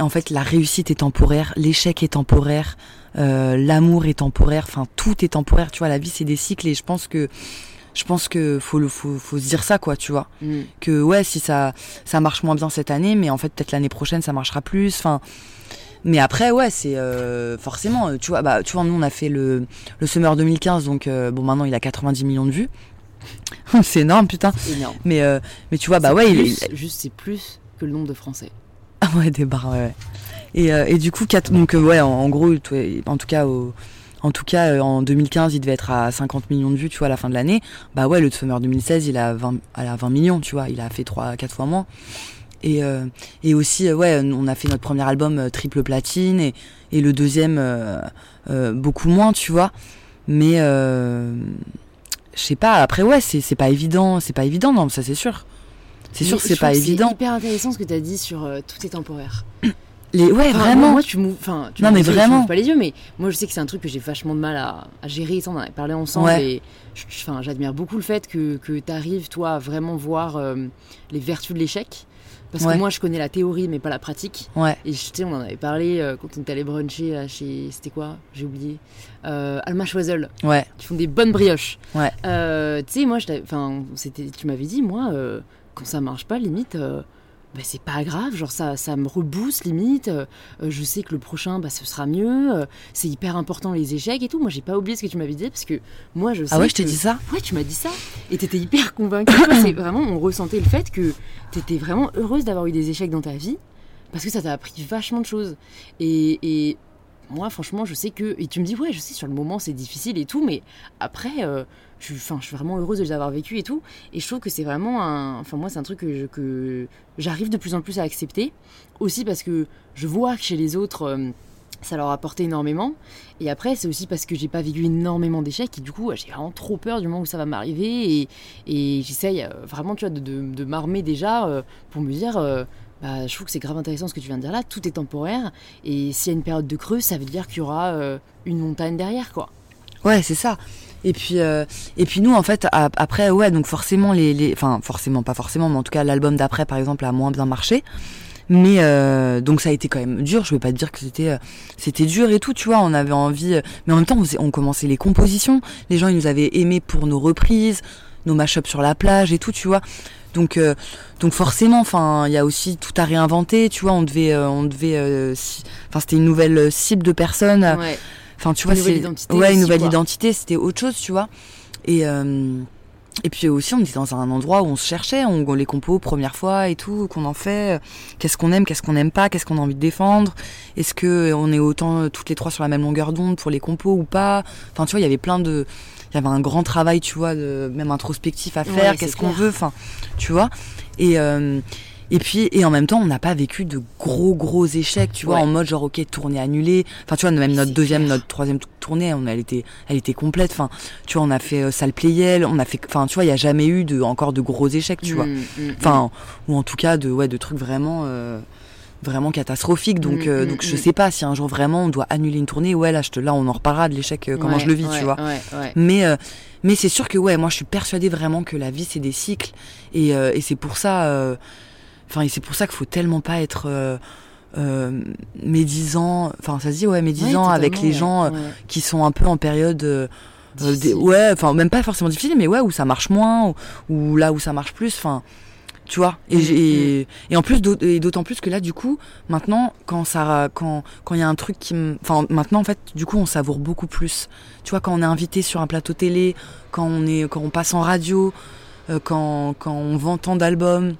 en fait la réussite est temporaire l'échec est temporaire l'amour est temporaire enfin tout est temporaire tu vois la vie c'est des cycles. Et je pense que je pense que faut le faut, faut se dire ça quoi tu vois Hmm. que ouais si ça ça marche moins bien cette année mais en fait peut-être l'année prochaine ça marchera plus enfin mais après ouais c'est euh, forcément euh, tu vois bah tu vois nous on a fait le le summer 2015 donc euh, bon maintenant il a 90 millions de vues *laughs* c'est énorme putain Énorme. mais euh, mais tu vois bah ouais il, plus- il- juste c'est plus que le nombre de Français. ah *laughs* ouais des barres ouais, ouais. Et, et du coup, quatre, donc ouais, en, en gros, en tout cas, au- en tout cas, euh, en 2015, il devait être à 50 millions de vues, tu vois, à la fin de l'année. Bah ouais, le Summer 2016, il a 20, elle a 20 millions, tu vois, il a fait 3, 4 fois moins. Et, euh, et aussi, euh, ouais, on a fait notre premier album triple platine et, et le deuxième euh, euh, beaucoup moins, tu vois. Mais je sais pas. Après, ouais, c'est pas évident, c'est pas évident, non, ça c'est sûr. C'est sûr, c'est pas évident. C'est hyper intéressant ce que tu as dit sur tout est temporaire. Les, ouais, Enfin, vraiment. Moi, tu m'ouvres. Enfin, tu Non, mais vraiment. pas les yeux, mais moi, je sais que c'est un truc que j'ai vachement de mal à, à gérer. Ça, on en avait parlé ensemble. Ouais. Et enfin, j'admire beaucoup le fait que, que tu arrives, toi, à vraiment voir euh, les vertus de l'échec. Parce Ouais. que moi, je connais la théorie, mais pas la pratique. Ouais, Et je sais, on en avait parlé euh, quand on était allé bruncher là, chez. C'était quoi? J'ai oublié. Euh, Alma Choiseul, ouais, qui font des bonnes brioches. Ouais. Euh, tu sais, moi, je enfin, tu m'avais dit, moi, euh, quand ça marche pas, limite. Bah, c'est pas grave, genre ça, ça me rebooste limite. euh, euh, je sais que le prochain, bah, ce sera mieux. euh, c'est hyper important les échecs et tout. Moi, j'ai pas oublié ce que tu m'avais dit parce que moi, je sais. Ah ouais, je t'ai dit ça Ouais, tu m'as dit ça. Et t'étais hyper convaincue. C'est *coughs* vraiment, on ressentait le fait que t'étais vraiment heureuse d'avoir eu des échecs dans ta vie parce que ça t'a appris vachement de choses. Et, et moi, franchement, je sais que. Et tu me dis, ouais, je sais, sur le moment, c'est difficile et tout, mais après, euh, je, suis- je suis vraiment heureuse de les avoir vécus et tout. Et je trouve que c'est vraiment un. Enfin, moi, c'est un truc que, j'arrive de plus en plus à accepter. Aussi parce que je vois que chez les autres. euh, ça leur a énormément. Et après, c'est aussi parce que j'ai pas vécu énormément d'échecs et du coup, j'ai vraiment trop peur du moment où ça va m'arriver. Et, j'essaye euh, vraiment, tu vois, de, m'armer déjà pour me dire, bah, je trouve que c'est grave intéressant ce que tu viens de dire là. Tout est temporaire. Et s'il y a une période de creux, ça veut dire qu'il y aura euh, une montagne derrière, quoi. Ouais, c'est ça. Et puis, euh, et puis nous, en fait, après, ouais, donc forcément, les, enfin, forcément, pas forcément, mais en tout cas, l'album d'après, par exemple, a moins bien marché. Mais euh, donc ça a été quand même dur. Je vais pas te dire que c'était, c'était dur et tout, tu vois. On avait envie, mais en même temps, on, on commençait les compositions. Les gens, ils nous avaient aimés pour nos reprises, nos mash sur la plage et tout, tu vois. Donc, euh, donc forcément, enfin, il y a aussi tout à réinventer, tu vois. On devait, euh, on devait, euh, enfin, c'était une nouvelle cible de personnes. Ouais. Enfin, tu Une vois, nouvelle c'est identité ouais, une nouvelle quoi. identité, c'était autre chose, tu vois. Et et puis aussi, on était dans un endroit où on se cherchait, on, on les compos première fois et tout, qu'on en fait. Qu'est-ce qu'on aime, qu'est-ce qu'on n'aime pas, qu'est-ce qu'on a envie de défendre. Est-ce que on est autant toutes les trois sur la même longueur d'onde pour les compos ou pas? Enfin, tu vois, il y avait plein de, il y avait un grand travail, tu vois, de, même introspectif à faire. Ouais, qu'est-ce qu'on veut Enfin, tu vois. Et euh, et puis, et en même temps, on n'a pas vécu de gros, gros échecs, tu vois, Ouais. en mode genre, ok, tournée annulée. Enfin, tu vois, même notre deuxième, clair. notre troisième tournée, on, elle était, elle était complète. Enfin, tu vois, on a fait euh, salle Playel, on a fait, enfin, tu vois, il y a jamais eu de, encore de gros échecs, tu vois. Mm, mm, Enfin, ou en tout cas, de, ouais, de trucs vraiment, euh, vraiment catastrophiques. Donc, Mm, euh, mm, donc, je mm. sais pas si un jour vraiment on doit annuler une tournée. Ouais, là, je te, là, on en reparlera de l'échec, euh, comment Ouais, je le vis, ouais, tu vois. Ouais. Mais, euh, mais c'est sûr que ouais, moi je suis persuadée vraiment que la vie c'est des cycles et, euh, et c'est pour ça, enfin et c'est pour ça qu'il faut tellement pas être médisant, enfin ça se dit ouais médisant avec les gens qui sont un peu en période des- ouais, enfin même pas forcément difficile, mais ouais où ça marche moins ou, ou là où ça marche plus, enfin tu vois. Et, Mm, j'ai- et, et en plus d'autant plus que là du coup maintenant quand ça quand quand il y a un truc qui me enfin maintenant en fait du coup on savoure beaucoup plus. Tu vois quand on est invité sur un plateau télé quand on est quand on passe en radio euh, quand quand on vend tant d'albums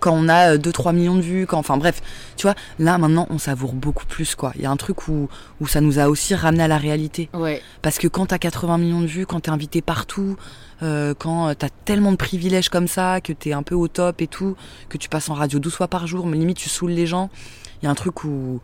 quand on a 2-3 millions de vues, quand, enfin bref, tu vois, là maintenant on savoure beaucoup plus quoi. Il y a un truc où, où ça nous a aussi ramené à la réalité. Ouais, Parce que quand t'as 80 millions de vues, quand t'es invité partout, euh, quand t'as tellement de privilèges comme ça, que t'es un peu au top et tout, que tu passes en radio 12 fois par jour, mais limite tu saoules les gens, il y a un truc où,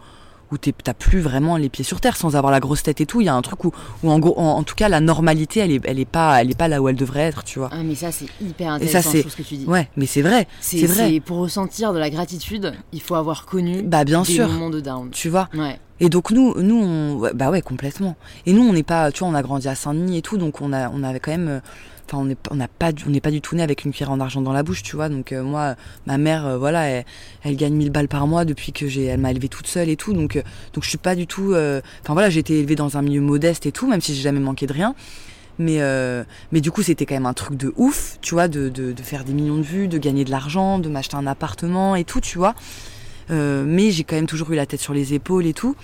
où t'as plus vraiment les pieds sur terre sans avoir la grosse tête et tout. Il y a un truc où, où en, gros, en, en tout cas la normalité elle est, elle est pas, elle est pas là où elle devrait être, tu vois. ah, mais ça c'est hyper Et ça, intéressant, ce que tu dis. Ouais, mais c'est vrai, c'est vrai. pour ressentir de la gratitude, il faut avoir connu Bah bien des sûr, moments de down. tu vois. Ouais. Et donc nous, nous, on, bah ouais, complètement. Et nous, on n'est pas, tu vois, on a grandi à Saint-Denis et tout, donc on a, on avait quand même, euh, enfin, on n'est, pas, du- on pas du tout né avec une cuillère en argent dans la bouche, tu vois. Donc euh, moi, ma mère, euh, voilà, elle, gagne 1000 balles par mois depuis que j'ai, elle m'a élevée toute seule et tout, donc, euh, donc je suis pas du tout, enfin voilà, j'ai été élevée dans un milieu modeste et tout, même si j'ai jamais manqué de rien. Mais, mais du coup, c'était quand même un truc de ouf, tu vois, de, de, de faire des millions de vues, de gagner de l'argent, de m'acheter un appartement et tout, tu vois. Mais j'ai quand même toujours eu la tête sur les épaules et tout.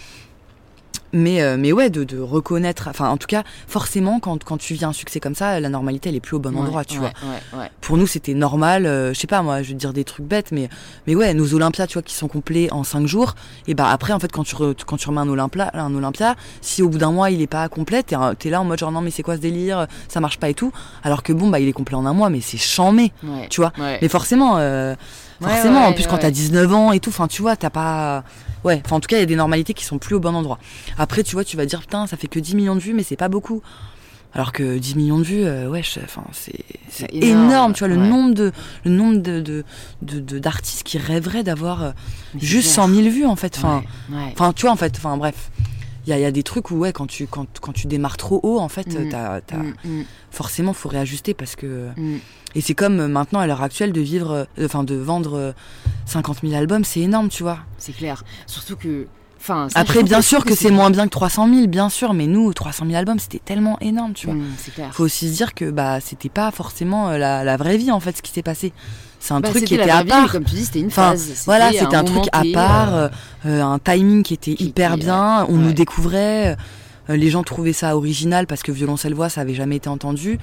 Mais, euh, mais ouais, de, de reconnaître, enfin en tout cas, forcément, quand, quand tu vis un succès comme ça, la normalité, elle est plus au bon Ouais, endroit, tu ouais, vois. Ouais. Pour nous, c'était normal, euh, je sais pas moi, je vais te dire des trucs bêtes, mais, mais ouais, nos Olympias, tu vois, qui sont complets en 5 jours, et bah après, en fait, quand tu, re- quand tu remets un Olympia, un Olympia, si au bout d'un mois, il est pas complet, t'es t'es là en mode genre non, mais c'est quoi ce délire, ça marche pas et tout, alors que bon, bah il est complet en un mois, mais c'est chamé, tu vois. Mais forcément, euh, forcément, en plus quand t'as ouais. 19 ans et tout, enfin tu vois, t'as pas... Ouais, enfin en tout cas, il y a des normalités qui sont plus au bon endroit. Après, tu vois, tu vas dire, putain, ça fait que 10 millions de vues, mais c'est pas beaucoup. Alors que 10 millions de vues, euh, ouais, enfin, c'est énorme, énorme, tu vois, le ouais. nombre de le nombre de de- de- de- d'artistes qui rêveraient d'avoir euh, juste clair. 100 000 vues, en fait. Enfin, Ouais, ouais. enfin, tu vois, en fait, enfin, bref. Il y y a des trucs où, ouais, quand tu, quand, quand tu démarres trop haut, en fait, Mhm. t'as, t'as- Mm, mm, forcément, faut réajuster parce que. mm. Et c'est comme euh, maintenant, à l'heure actuelle, de vivre, euh, enfin, de vendre euh, 50 000 albums, c'est énorme, tu vois. C'est clair. Surtout que. Enfin, Après, bien sûr que c'est moins bien que 300 000, bien sûr, mais nous, 300 000 albums, c'était tellement énorme, tu vois. Clair. Faut aussi se dire que bah c'était pas forcément euh, la, la vraie vie en fait ce qui s'est passé. C'est un Bah, truc qui était à vie, part. comme tu dis, c'était une Enfin, phase. Voilà, c'était un, truc à T, part, euh, euh, euh, un timing qui était qui hyper bien. On ouais. nous découvrait. euh, les gens trouvaient ça original parce que violoncelle voix ça avait jamais été entendu.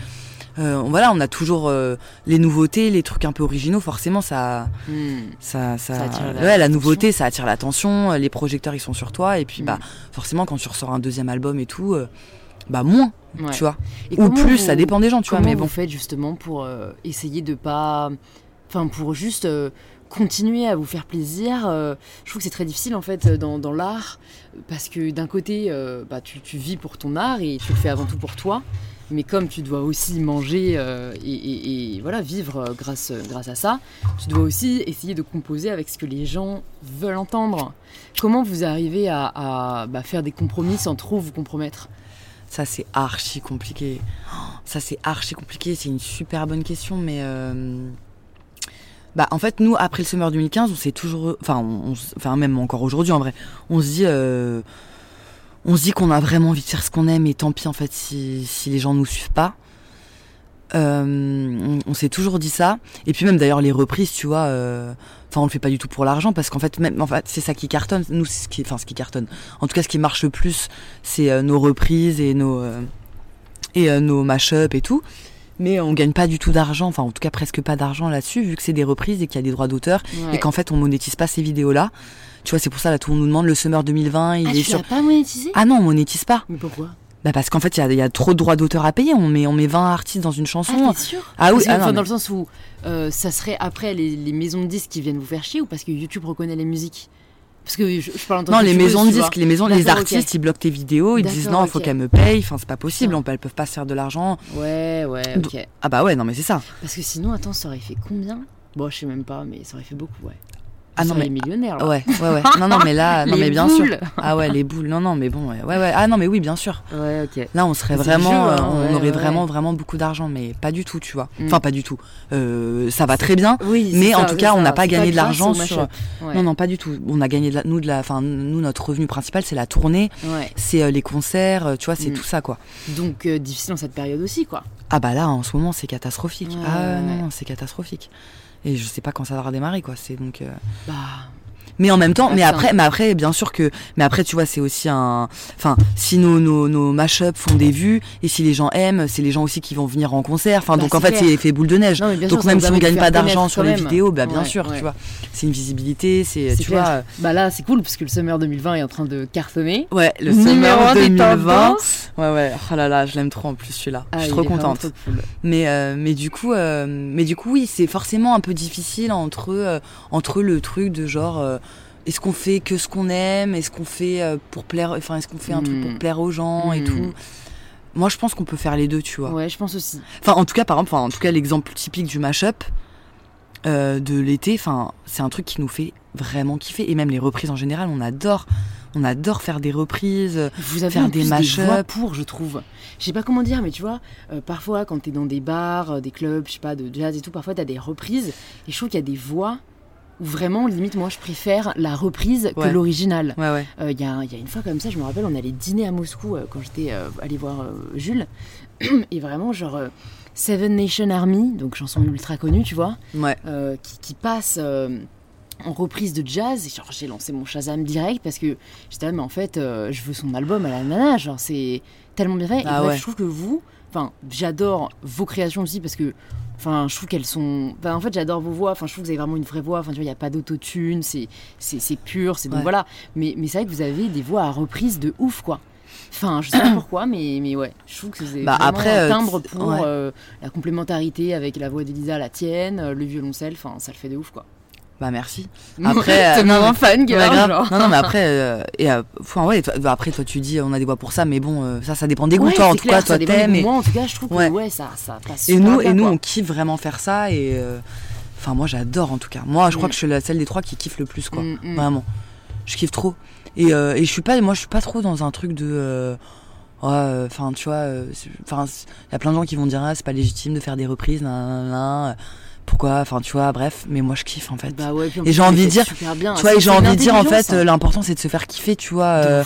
Euh, voilà, on a toujours euh, les nouveautés, les trucs un peu originaux. Forcément, ça, mm. ça, ça, Ça attire la- ouais, la nouveauté, ça attire l'attention. euh, Les projecteurs, ils sont sur toi. Et puis, Mm. bah, forcément, quand tu ressors un deuxième album et tout, euh, bah moins, Ouais. tu vois. Et Ou plus, vous- ça dépend des gens, tu vois. Mais vous bon. faites justement pour euh, essayer de pas. Enfin, pour juste euh, continuer à vous faire plaisir euh, Je trouve que c'est très difficile en fait euh, dans, l'art parce que d'un côté, bah, tu, vis pour ton art et tu le fais avant tout pour toi. Mais comme tu dois aussi manger et, voilà vivre grâce, grâce à ça, tu dois aussi essayer de composer avec ce que les gens veulent entendre. Comment vous arrivez à, à, bah, faire des compromis sans trop vous compromettre? Ça, c'est archi compliqué. Oh, Ça, c'est archi compliqué. C'est une super bonne question, mais. Bah, en fait, nous, après le Summer 2015, on s'est toujours. Enfin, on, enfin, même encore aujourd'hui, en vrai, on se dit. euh, On se dit qu'on a vraiment envie de faire ce qu'on aime, et tant pis, en fait, si, si les gens nous suivent pas. Euh, on s'est toujours dit ça. Et puis, même d'ailleurs, les reprises, tu vois. euh, Enfin, on le fait pas du tout pour l'argent, parce qu'en fait, même, c'est ça qui cartonne. Nous, ce qui, enfin, ce qui cartonne. En tout cas, ce qui marche le plus, c'est nos reprises et nos et nos mash-up et tout. Mais on gagne pas du tout d'argent, enfin en tout cas presque pas d'argent là-dessus, vu que c'est des reprises et qu'il y a des droits d'auteur Ouais. et qu'en fait on monétise pas ces vidéos-là. Tu vois, c'est pour ça là tout le monde nous demande le Summer 2020, il Ah, est tu sur. pas monétisé? Ah non, on monétise pas. Mais pourquoi? Bah parce qu'en fait il y a, il y a trop de droits d'auteur à payer. On met on met 20 artistes dans une chanson. Ah, sûr? Ah oui, ah non, enfin, mais- dans le sens où euh, ça serait après les, les maisons de disques qui viennent vous faire chier ou parce que YouTube reconnaît les musiques? Parce que je, je parle en tant non, que les joueuse, maisons de disques, les maisons, les artistes, ils bloquent tes vidéos, ils disent non, il faut qu'elles me payent. Enfin, c'est pas possible, Putain. on peut- elles peuvent pas se faire de l'argent. Ouais, ouais, ok. Ah bah ouais, non mais c'est ça. Parce que sinon, attends, ça aurait fait combien? Bon, je sais même pas, mais ça aurait fait beaucoup, ouais. Ah non mais millionnaire, là. ouais, ouais, ouais. Non non mais là, *laughs* non Les mais bien sûr. Ah ouais, les boules. Non non mais bon, ouais, ouais, ouais. Ah non mais oui, bien sûr. Ouais, ok. Là, on serait vraiment, jeu, euh, hein, on ouais, aurait ouais. vraiment, vraiment beaucoup d'argent, mais pas du tout, tu vois. Mm. Enfin, pas du tout. Euh, ça va très bien. Oui, Mais en tout cas, on n'a pas gagné de grâce l'argent sur-. Non, non, pas du tout. On a gagné de la, nous, de la, enfin, nous, notre revenu principal, c'est la tournée, Ouais. c'est euh, les concerts, tu vois, c'est Mm. tout ça, quoi. Donc, euh, difficile en cette période aussi, quoi. Ah bah là, en ce moment, c'est catastrophique. Ah non, c'est catastrophique. Et je sais pas quand ça va redémarrer, quoi. C'est donc. euh, Bah, Mais en même temps, Ah, mais après, mais après, bien sûr que, mais après, tu vois, c'est aussi un, enfin, si nos, nos, nos mash font des vues, et si les gens aiment, c'est les gens aussi qui vont venir en concert. Enfin, Bah, donc en fait, c'est l'effet boule de neige. non, donc sûr, même si on gagne pas d'argent sur les vidéos, bah bien Ouais, sûr, ouais. tu vois, c'est une visibilité, c'est, tu clair. vois, euh, Bah là, c'est cool parce que le Summer 2020 est en train de cartonner. ouais, le Summer un des 2020. tendances. Ouais, ouais, oh là là, je l'aime trop en plus celui-là. Ah, je suis il trop contente. trop cool. Mais, euh, mais du coup, euh, mais du coup, oui, c'est forcément un peu difficile entre, euh, entre le truc de genre, euh, est-ce qu'on fait que ce qu'on aime, est-ce qu'on fait euh, pour plaire, enfin, est-ce qu'on fait un truc pour plaire aux gens et Mm. tout? Moi, je pense qu'on peut faire les deux, tu vois. Ouais, je pense aussi. Enfin, en tout cas, par exemple, enfin, en tout cas, l'exemple typique du mashup euh, de l'été, enfin, c'est un truc qui nous fait vraiment kiffer. Et même les reprises en général, on adore. On adore faire des reprises. Vous avez Faire des mash-up. voix pour, je trouve. Je sais pas comment dire, mais tu vois, euh, parfois quand t'es dans des bars, euh, des clubs, je sais pas, de jazz et tout, parfois t'as des reprises. Et je trouve qu'il y a des voix où vraiment, limite, moi, je préfère la reprise que Ouais. l'original. Ouais, ouais. Euh, Il y, a, il y a une fois comme ça, je me rappelle, on allait dîner à Moscou euh, quand j'étais euh, allée voir euh, Jules. *clears throat* Et vraiment, genre, euh, Seven Nation Army, donc chanson ultra connue, tu vois, Ouais. qui, qui passe en reprise de jazz. Et genre, j'ai lancé mon Shazam direct parce que j'étais là, mais en fait, euh, je veux son album à la nana. Genre, c'est tellement bien fait. Et Ah bref, ouais. je trouve que vous, enfin, j'adore vos créations aussi parce que, enfin, je trouve qu'elles sont. enfin, en fait, j'adore vos voix. Enfin, je trouve que vous avez vraiment une vraie voix. Enfin, tu vois, il n'y a pas d'autotune. C'est, c'est, c'est pur. C'est donc Ouais. voilà. Mais, mais c'est vrai que vous avez des voix à reprise de ouf, quoi. Enfin, je sais pas *clears throat* pourquoi, mais, mais ouais, je trouve que c'est Bah, après, un euh, timbre pour ouais. euh, la complémentarité avec la voix d'Elisa, la tienne, euh, le violoncelle, enfin, ça le fait de ouf, quoi. Bah merci. *laughs* Après, t'es euh, vraiment fan, grave. Non, non, mais *laughs* après, euh, et, euh, enfin, ouais, toi- bah, après, toi, tu dis, on a des voix pour ça, mais bon, euh, ça, ça dépend des goûts. Ouais, toi, en c'est tout clair, cas, toi, t'aimes. Et, Moi, en tout cas, je trouve que Ouais. ouais, ça, ça passe et nous, bien, et nous, on kiffe vraiment faire ça. Et enfin, moi, j'adore en tout cas. Moi, je crois Mm. que je suis la celle des trois qui kiffe le plus, quoi. Mm, mm. Vraiment, je kiffe trop. Et, et je suis pas, moi, je suis pas trop dans un truc de. enfin, tu vois, c'est- enfin, il y a plein de gens qui vont dire, ah, c'est pas légitime de faire des reprises, nan, nan, nan, pourquoi, enfin, tu vois, bref. Mais moi, je kiffe en fait. Bah ouais, Et j'ai envie de dire, bien. tu vois, et j'ai envie de dire en fait, intelligence, euh, hein. l'important c'est de se faire kiffer, tu vois.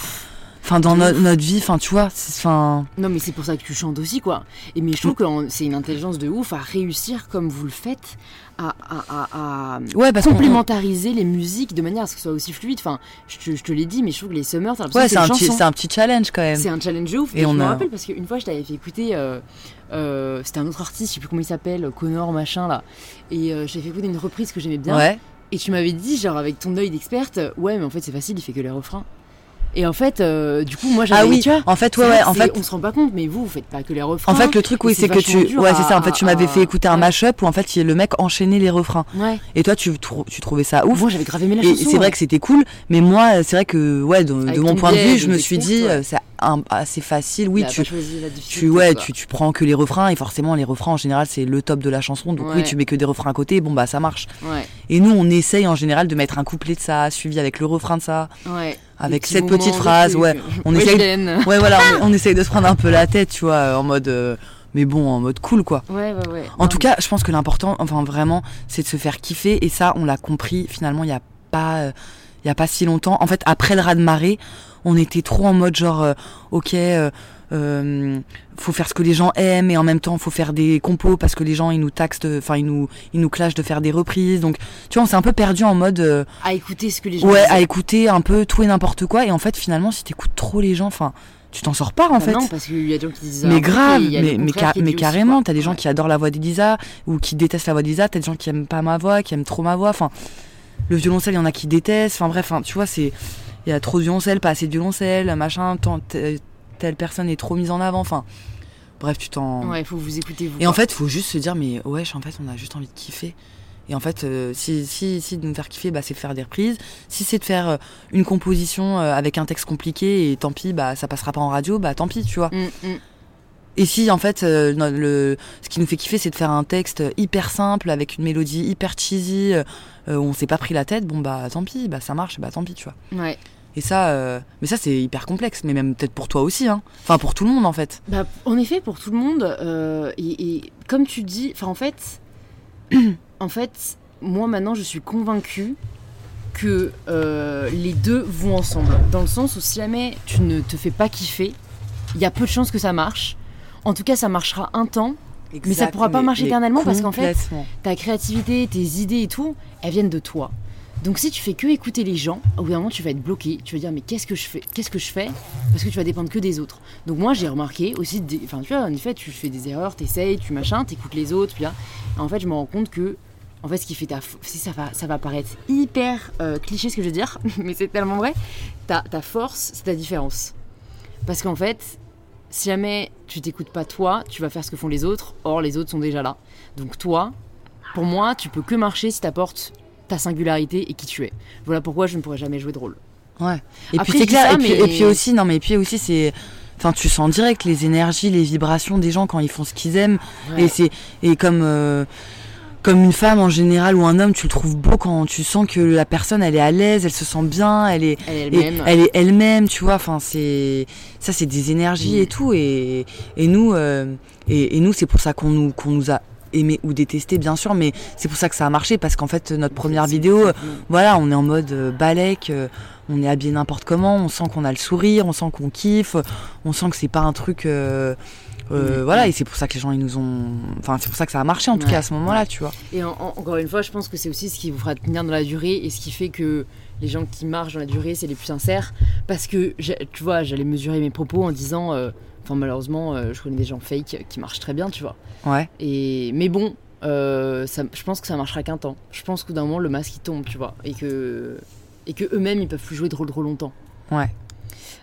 Enfin, dans no- notre vie, enfin, tu vois, enfin. Non, mais c'est pour ça que tu chantes aussi, quoi. Et mais je Mm. trouve que en- c'est une intelligence de ouf à réussir comme vous le faites, à, à, à, à Ouais, parce complémentariser les musiques de manière à ce que ce soit aussi fluide. Enfin, je te, je te l'ai dit, mais je trouve que les summers, t'as l'impression Ouais, que c'est un, petit, chansons. c'est un petit challenge quand même. C'est un challenge de ouf. Et Et, on je me a- rappelle parce qu'une fois, je t'avais fait écouter. euh, euh, C'était un autre artiste, je sais plus comment il s'appelle, Connor machin là. Et euh, je t'avais fait écouter une reprise que j'aimais bien. Ouais. Et tu m'avais dit, genre avec ton œil d'experte, ouais, mais en fait c'est facile, il fait que les refrains. Et en fait, euh, du coup, moi j'avais. Ah oui, tu vois, en fait, ouais, ouais, en fait. on se rend pas compte, mais vous, vous faites pas que les refrains. En fait, le truc, oui, c'est que tu. Ouais, c'est ça. En fait, tu m'avais fait écouter un mashup où en fait, le mec enchaînait les refrains. Ouais. Et toi, tu, trou- tu trouvais ça ouf. Moi j'avais aimé la Et c'est vrai que c'était cool, mais moi, c'est vrai que, ouais, de, mon point de vue, je me suis dit, euh, c'est assez facile. Oui, tu, tu, ouais, tu, tu prends que les refrains, et forcément, les refrains, en général, c'est le top de la chanson. Donc, oui, tu mets que des refrains à côté, bon, bah, ça marche. Et nous, on essaye en général de mettre un couplet de ça, suivi avec le refrain de ça. ouais. Avec cette petite phrase, ouais. On Ouais, essaye. *laughs* Ouais, voilà, on, *laughs* on essaye de se prendre un peu la tête, tu vois, euh, en mode. euh, mais bon, en mode cool, quoi. Ouais, ouais, ouais. En Non, tout cas, je pense que l'important, enfin vraiment, c'est de se faire kiffer. Et ça, on l'a compris finalement il n'y a pas, euh, il y a pas si longtemps. En fait, après le raz de marée, on était trop en mode genre, euh, ok, euh, faut faire ce que les gens aiment et en même temps faut faire des compos parce que les gens ils nous taxent, enfin ils nous, ils nous clashent de faire des reprises. Donc, tu vois, on s'est un peu perdu en mode, euh, À écouter ce que les gens ouais, à écouter un peu tout et n'importe quoi. Et en fait, finalement, si t'écoutes trop les gens, enfin, tu t'en sors pas en Bah fait. Non, parce qu'il y a des gens qui disent. Mais grave, mais, mais, ca- carrément, t'as des gens Ouais. qui adorent la voix d'Elisa ou qui détestent la voix d'Elisa, t'as des gens qui aiment pas ma voix, qui aiment trop ma voix. Enfin, le violoncelle, il y en a qui détestent. Enfin bref, hein, tu vois, c'est il y a trop de violoncelle, pas assez de violoncelle, machin. tant- telle personne est trop mise en avant. Enfin, bref, tu t'en. Ouais, faut vous écouter vous. Et en fait, faut juste se dire, mais ouais, en fait, on a juste envie de kiffer. Et en fait, euh, si, si, si de nous faire kiffer, bah, c'est de faire des reprises. Si c'est de faire euh, une composition euh, avec un texte compliqué et tant pis, bah, ça passera pas en radio, bah tant pis, tu vois. Mm, mm. Et si en fait le, ce qui nous fait kiffer c'est de faire un texte hyper simple avec une mélodie hyper cheesy où on s'est pas pris la tête, bon bah tant pis, bah ça marche, bah tant pis tu vois. Ouais. Et ça, euh, mais ça c'est hyper complexe, mais même peut-être pour toi aussi, hein. Enfin pour tout le monde en fait. Bah, en effet, pour tout le monde, euh, et, et comme tu dis, enfin en fait, *clears throat* en fait, moi maintenant je suis convaincue que euh, les deux vont ensemble, dans le sens où si jamais tu ne te fais pas kiffer, il y a peu de chances que ça marche. En tout cas, ça marchera un temps. Mais ça pourra pas marcher éternellement parce qu'en fait. Ta créativité, tes idées et tout, elles viennent de toi. Donc si tu fais que écouter les gens, au bout d'un moment tu vas être bloqué. Tu vas dire mais qu'est-ce que je fais? Qu'est-ce que je fais? Parce que tu vas dépendre que des autres. Donc moi j'ai remarqué aussi, des- enfin tu vois, en effet tu fais des erreurs, t'essayes, tu machin, t'écoutes les autres, puis là, en fait je me rends compte que en fait ce qui fait ta, si ça va, ça va paraître hyper euh, cliché ce que je veux dire, *laughs* mais c'est tellement vrai. Ta, ta force, c'est ta différence. Parce qu'en fait, si jamais tu t'écoutes pas toi, tu vas faire ce que font les autres. Or les autres sont déjà là. Donc toi, pour moi, tu peux que marcher si t'apportes ta singularité et qui tu es. Voilà pourquoi je ne pourrais jamais jouer de rôle. Ouais. Et Après, puis c'est clair. ça, et, puis, mais- et puis aussi, non, mais puis aussi c'est. Enfin, tu sens direct les énergies, les vibrations des gens quand ils font ce qu'ils aiment. Et c'est et comme euh, comme une femme en général ou un homme, tu le trouves beau quand tu sens que la personne elle est à l'aise, elle se sent bien, elle est Elle et elle-même. elle est elle-même, tu vois. Enfin, c'est ça, c'est des énergies Mm. et tout. Et et nous euh, et, et nous, c'est pour ça qu'on nous qu'on nous a aimé ou détesté bien sûr, mais c'est pour ça que ça a marché parce qu'en fait notre première vidéo, c'est- voilà, on est en mode euh, balèque, euh, on est habillé n'importe comment, on sent qu'on a le sourire, on sent qu'on kiffe, on sent que c'est pas un truc. euh, Euh. Voilà, et c'est pour ça que les gens, ils nous ont. Enfin, c'est pour ça que ça a marché, en tout Ouais, cas, à ce moment-là, ouais. tu vois. Et en- en- encore une fois, je pense que c'est aussi ce qui vous fera tenir dans la durée et ce qui fait que les gens qui marchent dans la durée, c'est les plus sincères. Parce que, tu vois, j'allais mesurer mes propos en disant, euh, enfin malheureusement, euh, je connais des gens fake qui marchent très bien, tu vois. Ouais. Et mais bon, euh, ça, je pense que ça marchera qu'un temps. Je pense qu'au d'un moment, le masque il tombe, tu vois, et que et que eux-mêmes ils peuvent plus jouer de rôle trop longtemps. Ouais.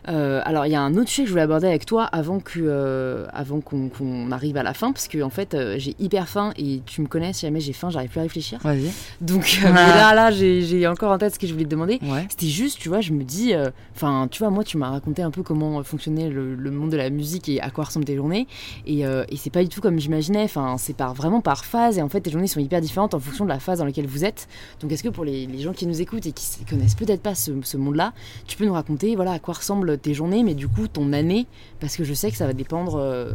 Euh, alors il y a un autre sujet que je voulais aborder avec toi avant que euh, avant qu'on arrive à la fin parce que en fait euh, j'ai hyper faim et tu me connais si jamais j'ai faim j'arrive plus à réfléchir. Vas-y. donc *laughs* mais là là j'ai encore en tête ce que je voulais te demander. Ouais. c'était juste tu vois je me dis enfin tu vois moi tu m'as raconté un peu comment fonctionnait le, le monde de la musique et à quoi ressemblent tes journées. Et, et c'est pas du tout comme j'imaginais. Enfin c'est par vraiment par phase. Et en fait tes journées sont hyper différentes en fonction de la phase dans laquelle vous êtes. Donc est-ce que pour les, les gens qui nous écoutent et qui connaissent peut-être pas ce, ce monde là tu peux nous raconter voilà à quoi ressemblent tes journées mais du coup ton année parce que je sais que ça va dépendre euh,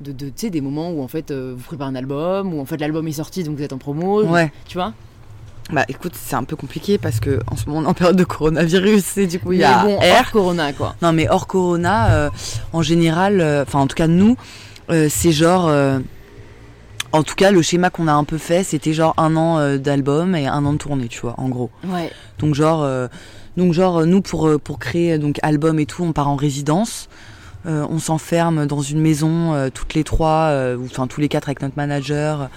de, de tu sais des moments où en fait euh, vous préparez un album ou en fait l'album est sorti donc vous êtes en promo Ouais. tu vois Bah écoute, c'est un peu compliqué parce que en ce moment on est en période de coronavirus et du coup il y a bon R. hors corona quoi Non mais hors corona, euh, en général, euh, enfin en tout cas nous, euh, c'est genre, euh, en tout cas le schéma qu'on a un peu fait, c'était genre un an euh, d'album et un an de tournée, tu vois, en gros. ouais Donc genre, euh, donc genre nous pour euh, pour créer donc album et tout, on part en résidence. Euh, on s'enferme dans une maison euh, toutes les trois, euh, ou enfin tous les quatre avec notre manager.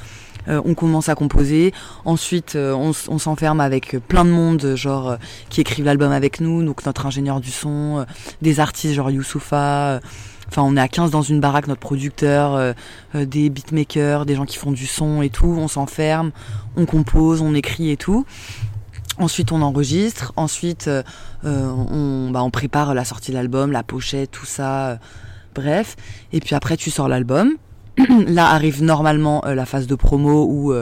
Euh, on commence à composer. Ensuite, euh, on, on s'enferme avec plein de monde, genre euh, qui écrivent l'album avec nous. Donc notre ingénieur du son, euh, des artistes genre Youssoufa. euh, Enfin, on est à 15 dans une baraque, notre producteur, euh, euh, des beatmakers, des gens qui font du son et tout. On s'enferme, on compose, on écrit et tout. Ensuite, on enregistre. Ensuite, euh, euh, on, bah, on prépare la sortie de l'album, la pochette, tout ça. euh, bref. Et puis après, tu sors l'album. *clears throat* Là arrive normalement euh, la phase de promo où,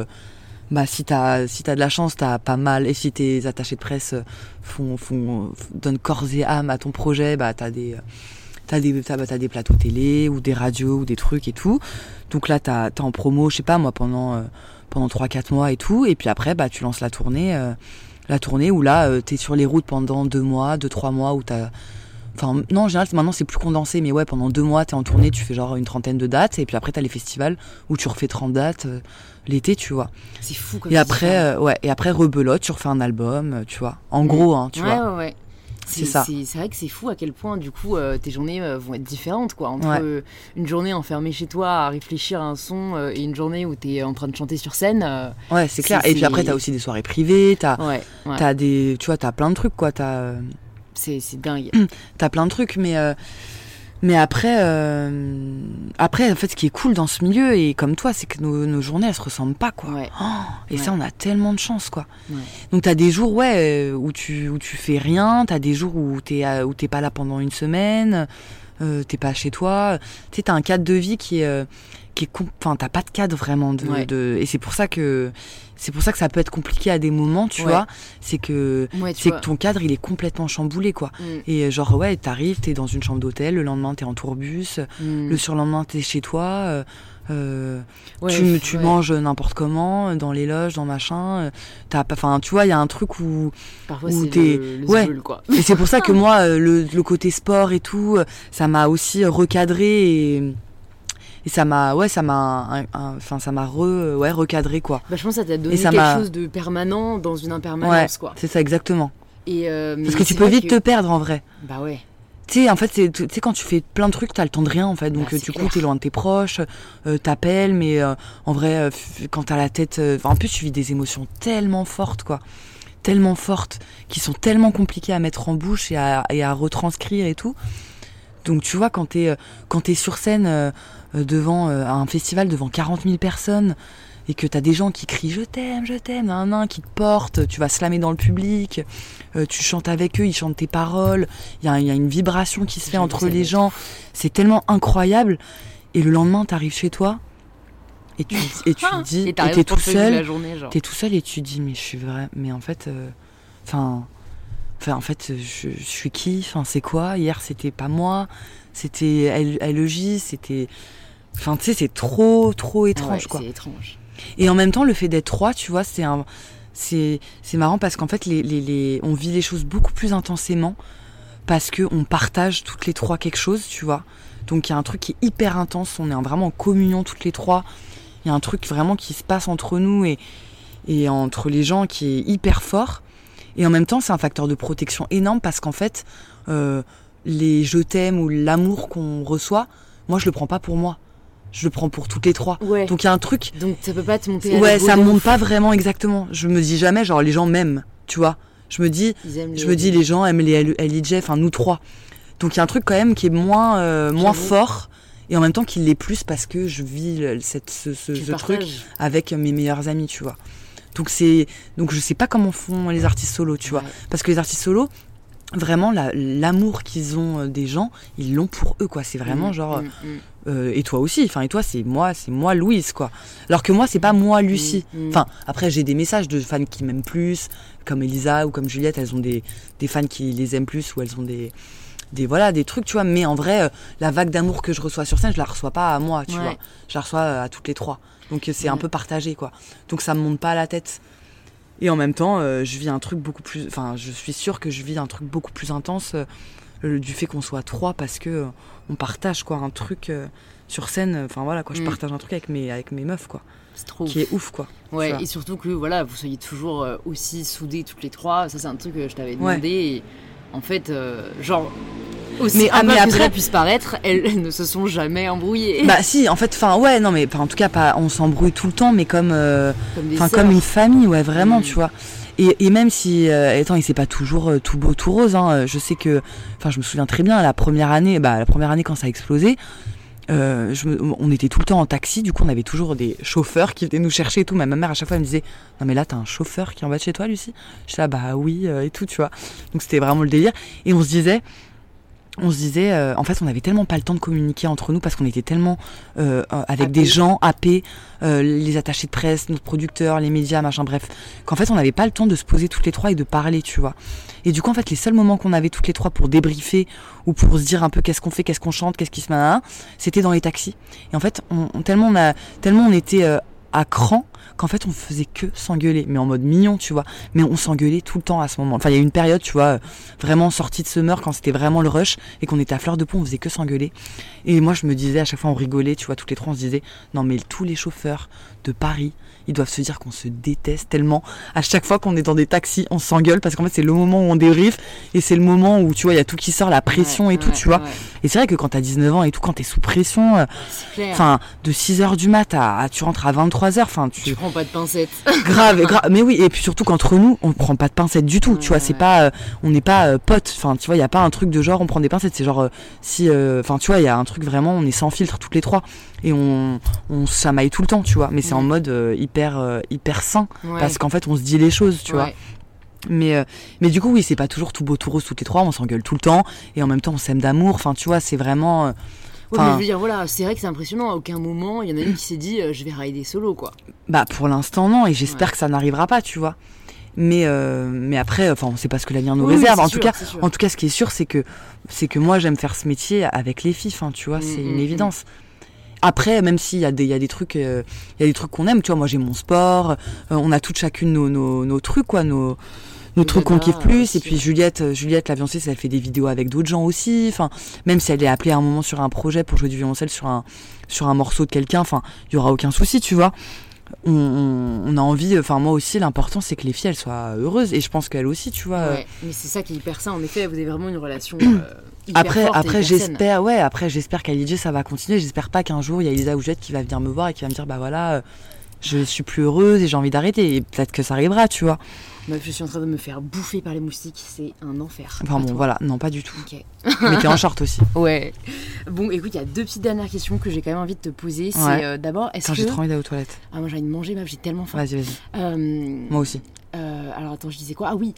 bah, si t'as si t'as de la chance, t'as pas mal. Et si tes attachés de presse font, font, donnent corps et âme à ton projet, bah, t'as des T'as des, t'as, bah, des plateaux télé ou des radios ou des trucs et tout. Donc là, t'as, en promo, je sais pas moi, pendant, pendant 3-4 mois et tout. Et puis après, bah, tu lances la tournée. La tournée où là, euh, t'es sur les routes pendant 2 mois, 2-3 mois où t'as. Enfin, non, en général, maintenant c'est plus condensé, mais ouais, pendant 2 mois, t'es en tournée, tu fais genre une trentaine de dates. Et puis après, t'as les festivals où tu refais 30 dates euh, l'été, tu vois. c'est fou comme Et après, euh, ouais, et après, rebelote, tu refais un album, tu vois. En Mm. gros, hein, tu ouais, vois. ouais ouais C'est ça. c'est c'est vrai que c'est fou à quel point du coup euh, tes journées euh, vont être différentes quoi entre Ouais. une journée enfermée chez toi à réfléchir à un son euh, et une journée où t'es en train de chanter sur scène Ouais, c'est clair. Et puis après, t'as aussi des soirées privées, t'as. ouais, des, tu vois, t'as plein de trucs quoi. T'as, c'est c'est dingue *clears throat* t'as plein de trucs, mais euh, mais après, euh, après en fait, ce qui est cool dans ce milieu et comme toi, c'est que nos, nos journées elles se ressemblent pas quoi. ouais Oh, et ça, on a tellement de chance quoi. Ouais. Donc t'as des jours ouais euh, où tu où tu fais rien, t'as des jours où t'es euh, où t'es pas là pendant une semaine, euh, t'es pas chez toi. Tu sais, t'as un cadre de vie qui est euh, qui est enfin t'as pas de cadre vraiment de, Ouais. de et c'est pour ça que c'est pour ça que ça peut être compliqué à des moments, tu Ouais. vois. C'est que ouais c'est que ton cadre il est complètement chamboulé quoi. Mm, Et euh, genre ouais, t'arrives, t'es dans une chambre d'hôtel, le lendemain t'es en tourbus, mm. le surlendemain t'es chez toi, euh, euh, tu, tu manges n'importe comment, dans les loges, dans machin. T'as enfin tu vois, il y a un truc où parfois c'est t'es- le, le ouais. quoi et c'est pour ça que *laughs* moi le, le côté sport et tout, ça m'a aussi recadré et et ça m'a ouais ça m'a enfin ça m'a re ouais recadré quoi. bah, je pense que ça t'a donné ça quelque chose de permanent dans une Ouais, impermanence quoi c'est ça exactement. et euh, Parce que tu peux vite que- te perdre en vrai. bah ouais Tu sais, en fait, c'est, tu sais, quand tu fais plein de trucs, t'as le temps de rien, en fait. Donc, Bah, euh, c'est du coup, t'es loin de tes proches, euh, t'appelles, mais euh, en vrai, quand t'as la tête. en plus, tu vis des émotions tellement fortes, quoi. Tellement fortes, qui sont tellement compliquées à mettre en bouche et à, et à retranscrire et tout. Donc, tu vois, quand t'es, quand t'es sur scène devant euh, un festival, devant 40 000 personnes, et que t'as des gens qui crient je t'aime, je t'aime, un un qui te porte, tu vas slammer dans le public, euh, tu chantes avec eux, ils chantent tes paroles, il y, y a une vibration qui se fait entre les gens, c'est tellement incroyable. Et le lendemain, t'arrives chez toi et tu, *laughs* et tu te dis, et t'es tout seul, t'es tout seul et tu dis mais je suis vrai, mais en fait, euh, enfin, enfin en fait, je, je suis qui, enfin c'est quoi? Hier c'était pas moi, c'était LEJ, c'était, enfin tu sais c'est trop trop étrange ouais, quoi. c'est étrange Et en même temps, le fait d'être trois, tu vois, c'est un, c'est, c'est marrant parce qu'en fait, les, les, les, on vit les choses beaucoup plus intensément parce que on partage toutes les trois quelque chose, tu vois. Donc il y a un truc qui est hyper intense, on est vraiment en communion toutes les trois. Il y a un truc vraiment qui se passe entre nous et, et entre les gens qui est hyper fort. Et en même temps, c'est un facteur de protection énorme parce qu'en fait, euh, les je t'aime ou l'amour qu'on reçoit, moi je le prends pas pour moi. Je le prends pour toutes les trois. Ouais. Donc il y a un truc. Donc ça peut pas te monter. à Ouais, ça monte ouf. pas vraiment exactement. Je me dis jamais, genre les gens m'aiment, tu vois. Je me dis, je les- me dis les gens aiment les LIJ, enfin nous trois. Donc il y a un truc quand même qui est moins, euh, moins fort et en même temps qu'il l'est plus parce que je vis le- cette, ce, ce- truc avec mes meilleurs amis, tu vois. Donc c'est, donc je sais pas comment font les artistes solos, tu vois. Ouais. Parce que les artistes solos, vraiment la- l'amour qu'ils ont euh, des gens, ils l'ont pour eux, quoi. C'est vraiment Mm, genre, mm, mm. Euh, et toi aussi. Enfin et toi c'est moi, c'est moi Louise, quoi. Alors que moi c'est pas moi Lucie. Mm, mm. Enfin, après, j'ai des messages de fans qui m'aiment plus, comme Elisa ou comme Juliette, elles ont des, des fans qui les aiment plus ou elles ont des, des, voilà, des trucs, tu vois. Mais en vrai, euh, la vague d'amour que je reçois sur scène, je la reçois pas à moi, tu Ouais. vois. Je la reçois euh, à toutes les trois. Donc c'est un peu partagé, quoi. Donc ça me monte pas à la tête. Et en même temps, euh, je vis un truc beaucoup plus. Enfin, je suis sûre que je vis un truc beaucoup plus intense du fait qu'on soit trois parce que euh, on partage, quoi, un truc euh, sur scène. Enfin voilà, quoi. Je Mm. partage un truc avec mes, avec mes meufs, quoi. C'est trop. Qui est ouf, quoi. Ouais, et surtout que voilà, vous soyez toujours euh, aussi soudés toutes les trois. Ça, c'est un truc que je t'avais Ouais. demandé. Et en fait, euh, genre, aussi Mais- ah, mais improbable que après- cela puisse paraître, elles, elles ne se sont jamais embrouillées. Bah si, en fait, enfin ouais, non mais en tout cas pas, on s'embrouille tout le temps, mais comme, euh, enfin comme une famille, ouais vraiment, Mm. tu vois. Et, même si, euh, étant, il c'est pas toujours euh, tout beau tout rose. Hein, euh, je sais que, enfin je me souviens très bien la première année, bah la première année quand ça a explosé. euh, on était tout le temps en taxi, du coup on avait toujours des chauffeurs qui venaient nous chercher et tout. Mais ma mère à chaque fois elle me disait non mais là t'as un chauffeur qui est en bas de chez toi Lucie? Je là bah oui et tout tu vois. Donc c'était vraiment le délire. Et on se disait on se disait, euh, en fait, on avait tellement pas le temps de communiquer entre nous parce qu'on était tellement euh, euh, avec des gens happés, euh, les attachés de presse, notre producteur, les médias, machin, bref, qu'en fait, on n'avait pas le temps de se poser toutes les trois et de parler, tu vois. Et du coup, en fait, les seuls moments qu'on avait toutes les trois pour débriefer ou pour se dire un peu qu'est-ce qu'on fait, qu'est-ce qu'on chante, qu'est-ce qui se met, c'était dans les taxis. Et en fait, on, on- tellement on a, tellement on était euh, à cran qu'en fait, on faisait que s'engueuler, mais en mode mignon, tu vois. Mais on s'engueulait tout le temps à ce moment. Enfin, il y a une période, tu vois, euh, vraiment sortie de Summer quand c'était vraiment le rush et qu'on était à fleur de peau, on faisait que s'engueuler. Et moi, je me disais à chaque fois, on rigolait, tu vois, toutes les trois, on se disait, non, mais tous les chauffeurs de Paris, ils doivent se dire qu'on se déteste tellement. À chaque fois qu'on est dans des taxis, on s'engueule parce qu'en fait, c'est le moment où on débrief et c'est le moment où, tu vois, il y a tout qui sort, la pression Ouais, et tout, ouais, tu vois. ouais. Et c'est vrai que quand t'as 19 ans et tout, quand t'es sous pression, euh, enfin, de 6 heures du mat à, à- tu rentres à 23 heures, enfin, tu tu, prends pas de pincettes. *laughs* grave, grave, mais oui, et puis surtout qu'entre nous, on prend pas de pincettes du tout, tu vois, c'est pas, euh, on n'est pas euh, potes, enfin, tu vois, il y a pas un truc de genre, on prend des pincettes, c'est genre, si, euh, enfin, tu vois, il y a un truc vraiment, on est sans filtre toutes les trois, et on, on se chamaille tout le temps, tu vois, mais c'est en Mhm. mode euh, hyper, euh, hyper sain, Ouais. parce qu'en fait, on se dit les choses, tu vois. Mais, euh, mais du coup, oui, c'est pas toujours tout beau, tout rose toutes les trois, on s'engueule tout le temps, et en même temps, on s'aime d'amour, enfin, tu vois, c'est vraiment, Ouais, mais je veux dire, voilà, c'est vrai que c'est impressionnant. À aucun moment, il y en a une qui s'est dit, je vais rider solo, quoi. Bah pour l'instant non et j'espère que ça n'arrivera pas tu vois. Mais euh, mais après enfin on sait pas ce que l'avenir nous Oui, réserve. en sûr, tout cas en tout cas ce qui est sûr c'est que c'est que moi j'aime faire ce métier avec les filles hein, tu vois Mm, c'est mm, une mm. évidence. Après même s'il y a des il y a des trucs euh, il y a des trucs qu'on aime tu vois moi j'ai mon sport euh, on a toutes chacune nos, nos, nos trucs quoi nos nos trucs qu'on kiffe plus. Aussi, et puis. Juliette euh, Juliette la violonceuse elle fait des vidéos avec d'autres gens aussi. Enfin même si elle est appelée à un moment sur un projet pour jouer du violoncelle sur un sur un morceau de quelqu'un enfin il y aura aucun souci tu vois on, on- on a envie, enfin moi aussi, l'important c'est que les filles elles soient heureuses et je pense qu'elles aussi, tu vois. Ouais, mais c'est ça qui est hyper sain. En effet, vous avez vraiment une relation *clears throat* euh, hyper Après, forte après j'espère, ouais, après j'espère qu'à ça va continuer. J'espère pas qu'un jour il y a Elisa ou Jette qui va venir me voir et qui va me dire bah voilà, euh, je suis plus heureuse et j'ai envie d'arrêter. Et peut-être que ça arrivera, tu vois. Meuf, je suis en train de me faire bouffer par les moustiques, c'est un enfer. Enfin bon, voilà, non pas du tout. Ok. Mais t'es en short aussi. *laughs* Ouais. Bon, écoute, il y a deux petites dernières questions que j'ai quand même envie de te poser. C'est Ouais. euh, d'abord, est-ce que j'ai trop envie d'aller aux toilettes. ah moi j'ai envie de manger, meuf, j'ai tellement faim. Vas-y, vas-y. Euh, Moi aussi. euh, alors attends, je disais quoi? Ah oui,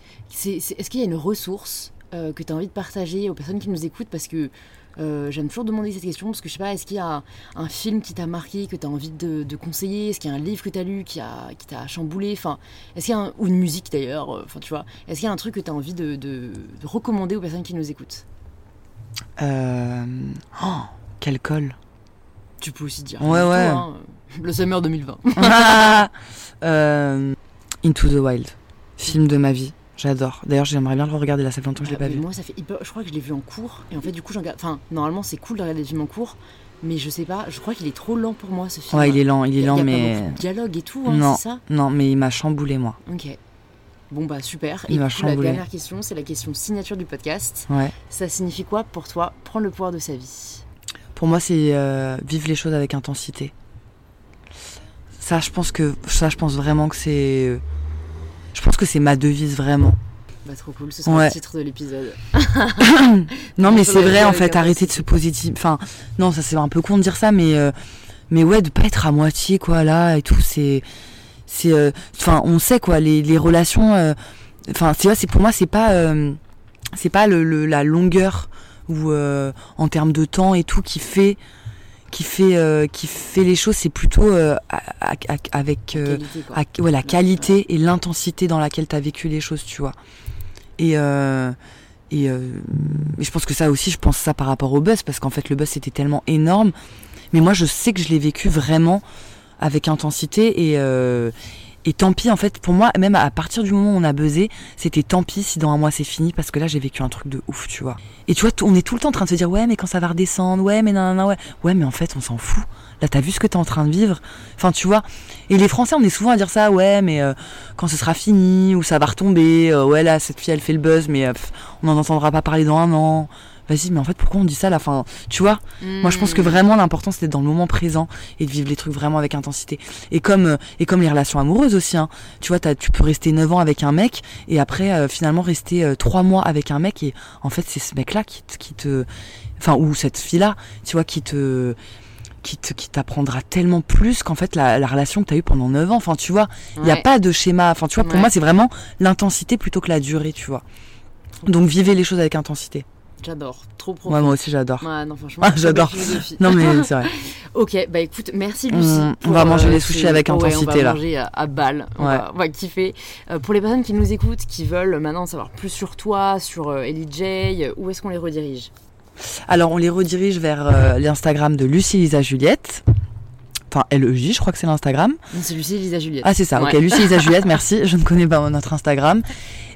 est-ce qu'il y a une ressource que tu as envie de partager aux personnes qui nous écoutent? Parce que euh, j'aime toujours demander cette question, parce que je sais pas, est-ce qu'il y a un, film qui t'a marqué, que tu as envie de, de conseiller? Est-ce qu'il y a un livre que tu as lu qui, a, qui t'a chamboulé? Enfin, est-ce qu'il y a un- Ou une musique d'ailleurs, euh, enfin tu vois. Est-ce qu'il y a un truc que tu as envie de, de- de recommander aux personnes qui nous écoutent? Euh... Oh, quel col. Tu peux aussi dire. Ouais, ouais. hein. Le Summer 2020. *laughs* Euh, Into the Wild. Film de ma vie. J'adore. D'ailleurs, j'aimerais bien le regarder là, ça fait longtemps que je l'ai Ah, pas vu. Moi, ça fait hyper- Je crois que je l'ai vu en cours. Et en fait, du coup, j'en. Enfin, normalement, c'est cool de regarder des films en cours. Mais je sais pas, je crois qu'il est trop lent pour moi ce film. Ouais, il est lent, il est lent, il y a pas mais. beaucoup de dialogue et tout, hein, Non. c'est ça Non, mais il m'a chamboulé, moi. Ok. Bon, bah super. Il et m'a coup, la chamboulé. dernière question, c'est la question signature du podcast. Ouais. Ça signifie quoi pour toi prendre le pouvoir de sa vie? Pour moi, c'est euh, vivre les choses avec intensité. Ça, je pense que ça, je pense vraiment que c'est, je pense que c'est ma devise vraiment. Bah, trop cool, ce sera Ouais. le titre de l'épisode. *coughs* Non, mais c'est vrai en fait, arrêter de se positif. Enfin, non, ça c'est un peu con de dire ça, mais euh, mais ouais, de pas être à moitié quoi là et tout, c'est c'est, euh, enfin, on sait quoi, les, les relations. euh, Enfin, tu vois, c'est pour moi, c'est pas euh, c'est pas le, le- la longueur ou euh, en termes de temps et tout qui fait qui fait euh, qui fait les choses, c'est plutôt euh, à- à- à- avec euh, Qualité, quoi. à- ouais, la qualité et l'intensité dans laquelle tu as vécu les choses, tu vois. Et, et, et je pense que ça aussi, je pense ça par rapport au buzz, parce qu'en fait, le buzz, c'était tellement énorme. Mais moi, je sais que je l'ai vécu vraiment avec intensité et, et tant pis, en fait, pour moi, même à partir du moment où on a buzzé, c'était tant pis si dans un mois c'est fini, parce que là, j'ai vécu un truc de ouf, tu vois. Et tu vois, on est tout le temps en train de se dire, ouais, mais quand ça va redescendre, ouais, mais non, non, ouais. Ouais, mais en fait, on s'en fout. Là, t'as vu ce que t'es en train de vivre? Enfin, tu vois. Et les Français, on est souvent à dire ça, ouais, mais euh, quand ce sera fini, ou ça va retomber, euh, ouais, là, cette fille, elle fait le buzz, mais euh, on n'en entendra pas parler dans un an. Vas-y, mais en fait, pourquoi on dit ça à la fin Tu vois? Moi, je pense que Hmm. vraiment l'important, c'est d'être dans le moment présent et de vivre les trucs vraiment avec intensité. Et comme euh, et comme les relations amoureuses aussi. Hein. Tu vois, t'as- tu peux rester 9 ans avec un mec et après euh, finalement rester euh, 3 mois avec un mec et en fait c'est ce mec-là qui, te- qui te, enfin ou cette fille-là, tu vois, qui te qui te qui t'apprendra tellement plus qu'en fait la, la relation que tu as eue pendant 9 ans. Enfin, tu vois, il n'y a Ouais. pas de schéma. Enfin, tu vois, pour Ouais. moi, c'est vraiment l'intensité plutôt que la durée, tu vois. Donc vivez les choses avec intensité. J'adore, trop profond. Ouais, moi aussi j'adore. Ouais, non, franchement, Ah, j'adore. Non mais *laughs* c'est vrai. Ok, bah écoute, merci Lucie. On- on pour, va manger les ce- sushis avec intensité, on va là. manger à, à balle, on, va, on va kiffer. Euh, pour les personnes qui nous écoutent, qui veulent maintenant en savoir plus sur toi, sur euh, Ellie J, où est-ce qu'on les redirige? Alors on les redirige vers euh, l'Instagram de Lucie Lisa Juliette. Enfin LEJ, je crois que c'est l'Instagram. C'est Lucie, Lisa, Juliette. Ah c'est ça. Ok. Lucie Lisa *laughs* Juliette, merci. Je ne connais pas notre Instagram.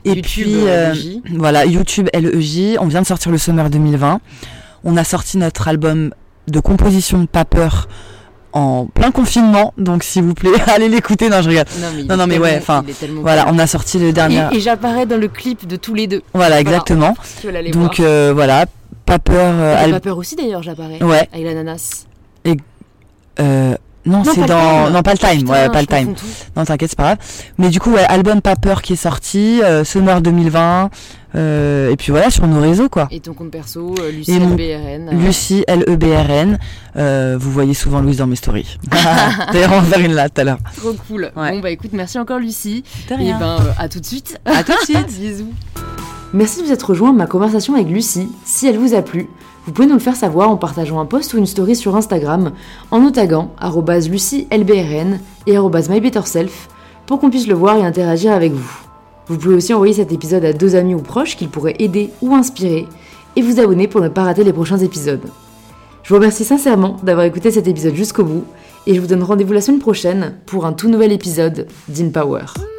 Et YouTube, puis euh, euh, LEJ. voilà, YouTube LEJ. On vient de sortir le Summer 2020. On a sorti notre album de composition Pas peur en plein confinement. Donc s'il vous plaît, *laughs* allez l'écouter. Non, je regarde. Non, mais, non, mais ouais, enfin, Voilà, cool. on a sorti le dernier. Et, et j'apparais dans le clip de tous les deux. Voilà, exactement. Donc euh, voilà, Pas peur. euh, al- pas peur aussi d'ailleurs, j'apparais. Ouais. Avec l'ananas. Euh, non, Non, c'est pas le dans. time. Non, pas le time. Putain, ouais, pas le time. Non, t'inquiète, c'est pas grave. Mais du coup, ouais, album Pas peur qui est sorti, euh, Summer 2020. euh, et puis voilà, sur nos réseaux, quoi. Et ton compte perso, euh, Lucie Et LBRN. euh, Lucie, L-E-B-R-N. Euh, vous voyez souvent Louise dans mes stories. *laughs* D'ailleurs, on va faire une là tout à l'heure. Trop cool. Ouais. Bon bah écoute, merci encore Lucie. De Et ben euh, à tout de suite. À tout de suite. *laughs* Bisous. Merci de vous être rejoint à ma conversation avec Lucie. Si elle vous a plu, vous pouvez nous le faire savoir en partageant un post ou une story sur Instagram, en nous taguant lucielbrn et mybetterself pour qu'on puisse le voir et interagir avec vous. Vous pouvez aussi envoyer cet épisode à deux amis ou proches qu'il pourrait aider ou inspirer et vous abonner pour ne pas rater les prochains épisodes. Je vous remercie sincèrement d'avoir écouté cet épisode jusqu'au bout et je vous donne rendez-vous la semaine prochaine pour un tout nouvel épisode d'InPower. Power.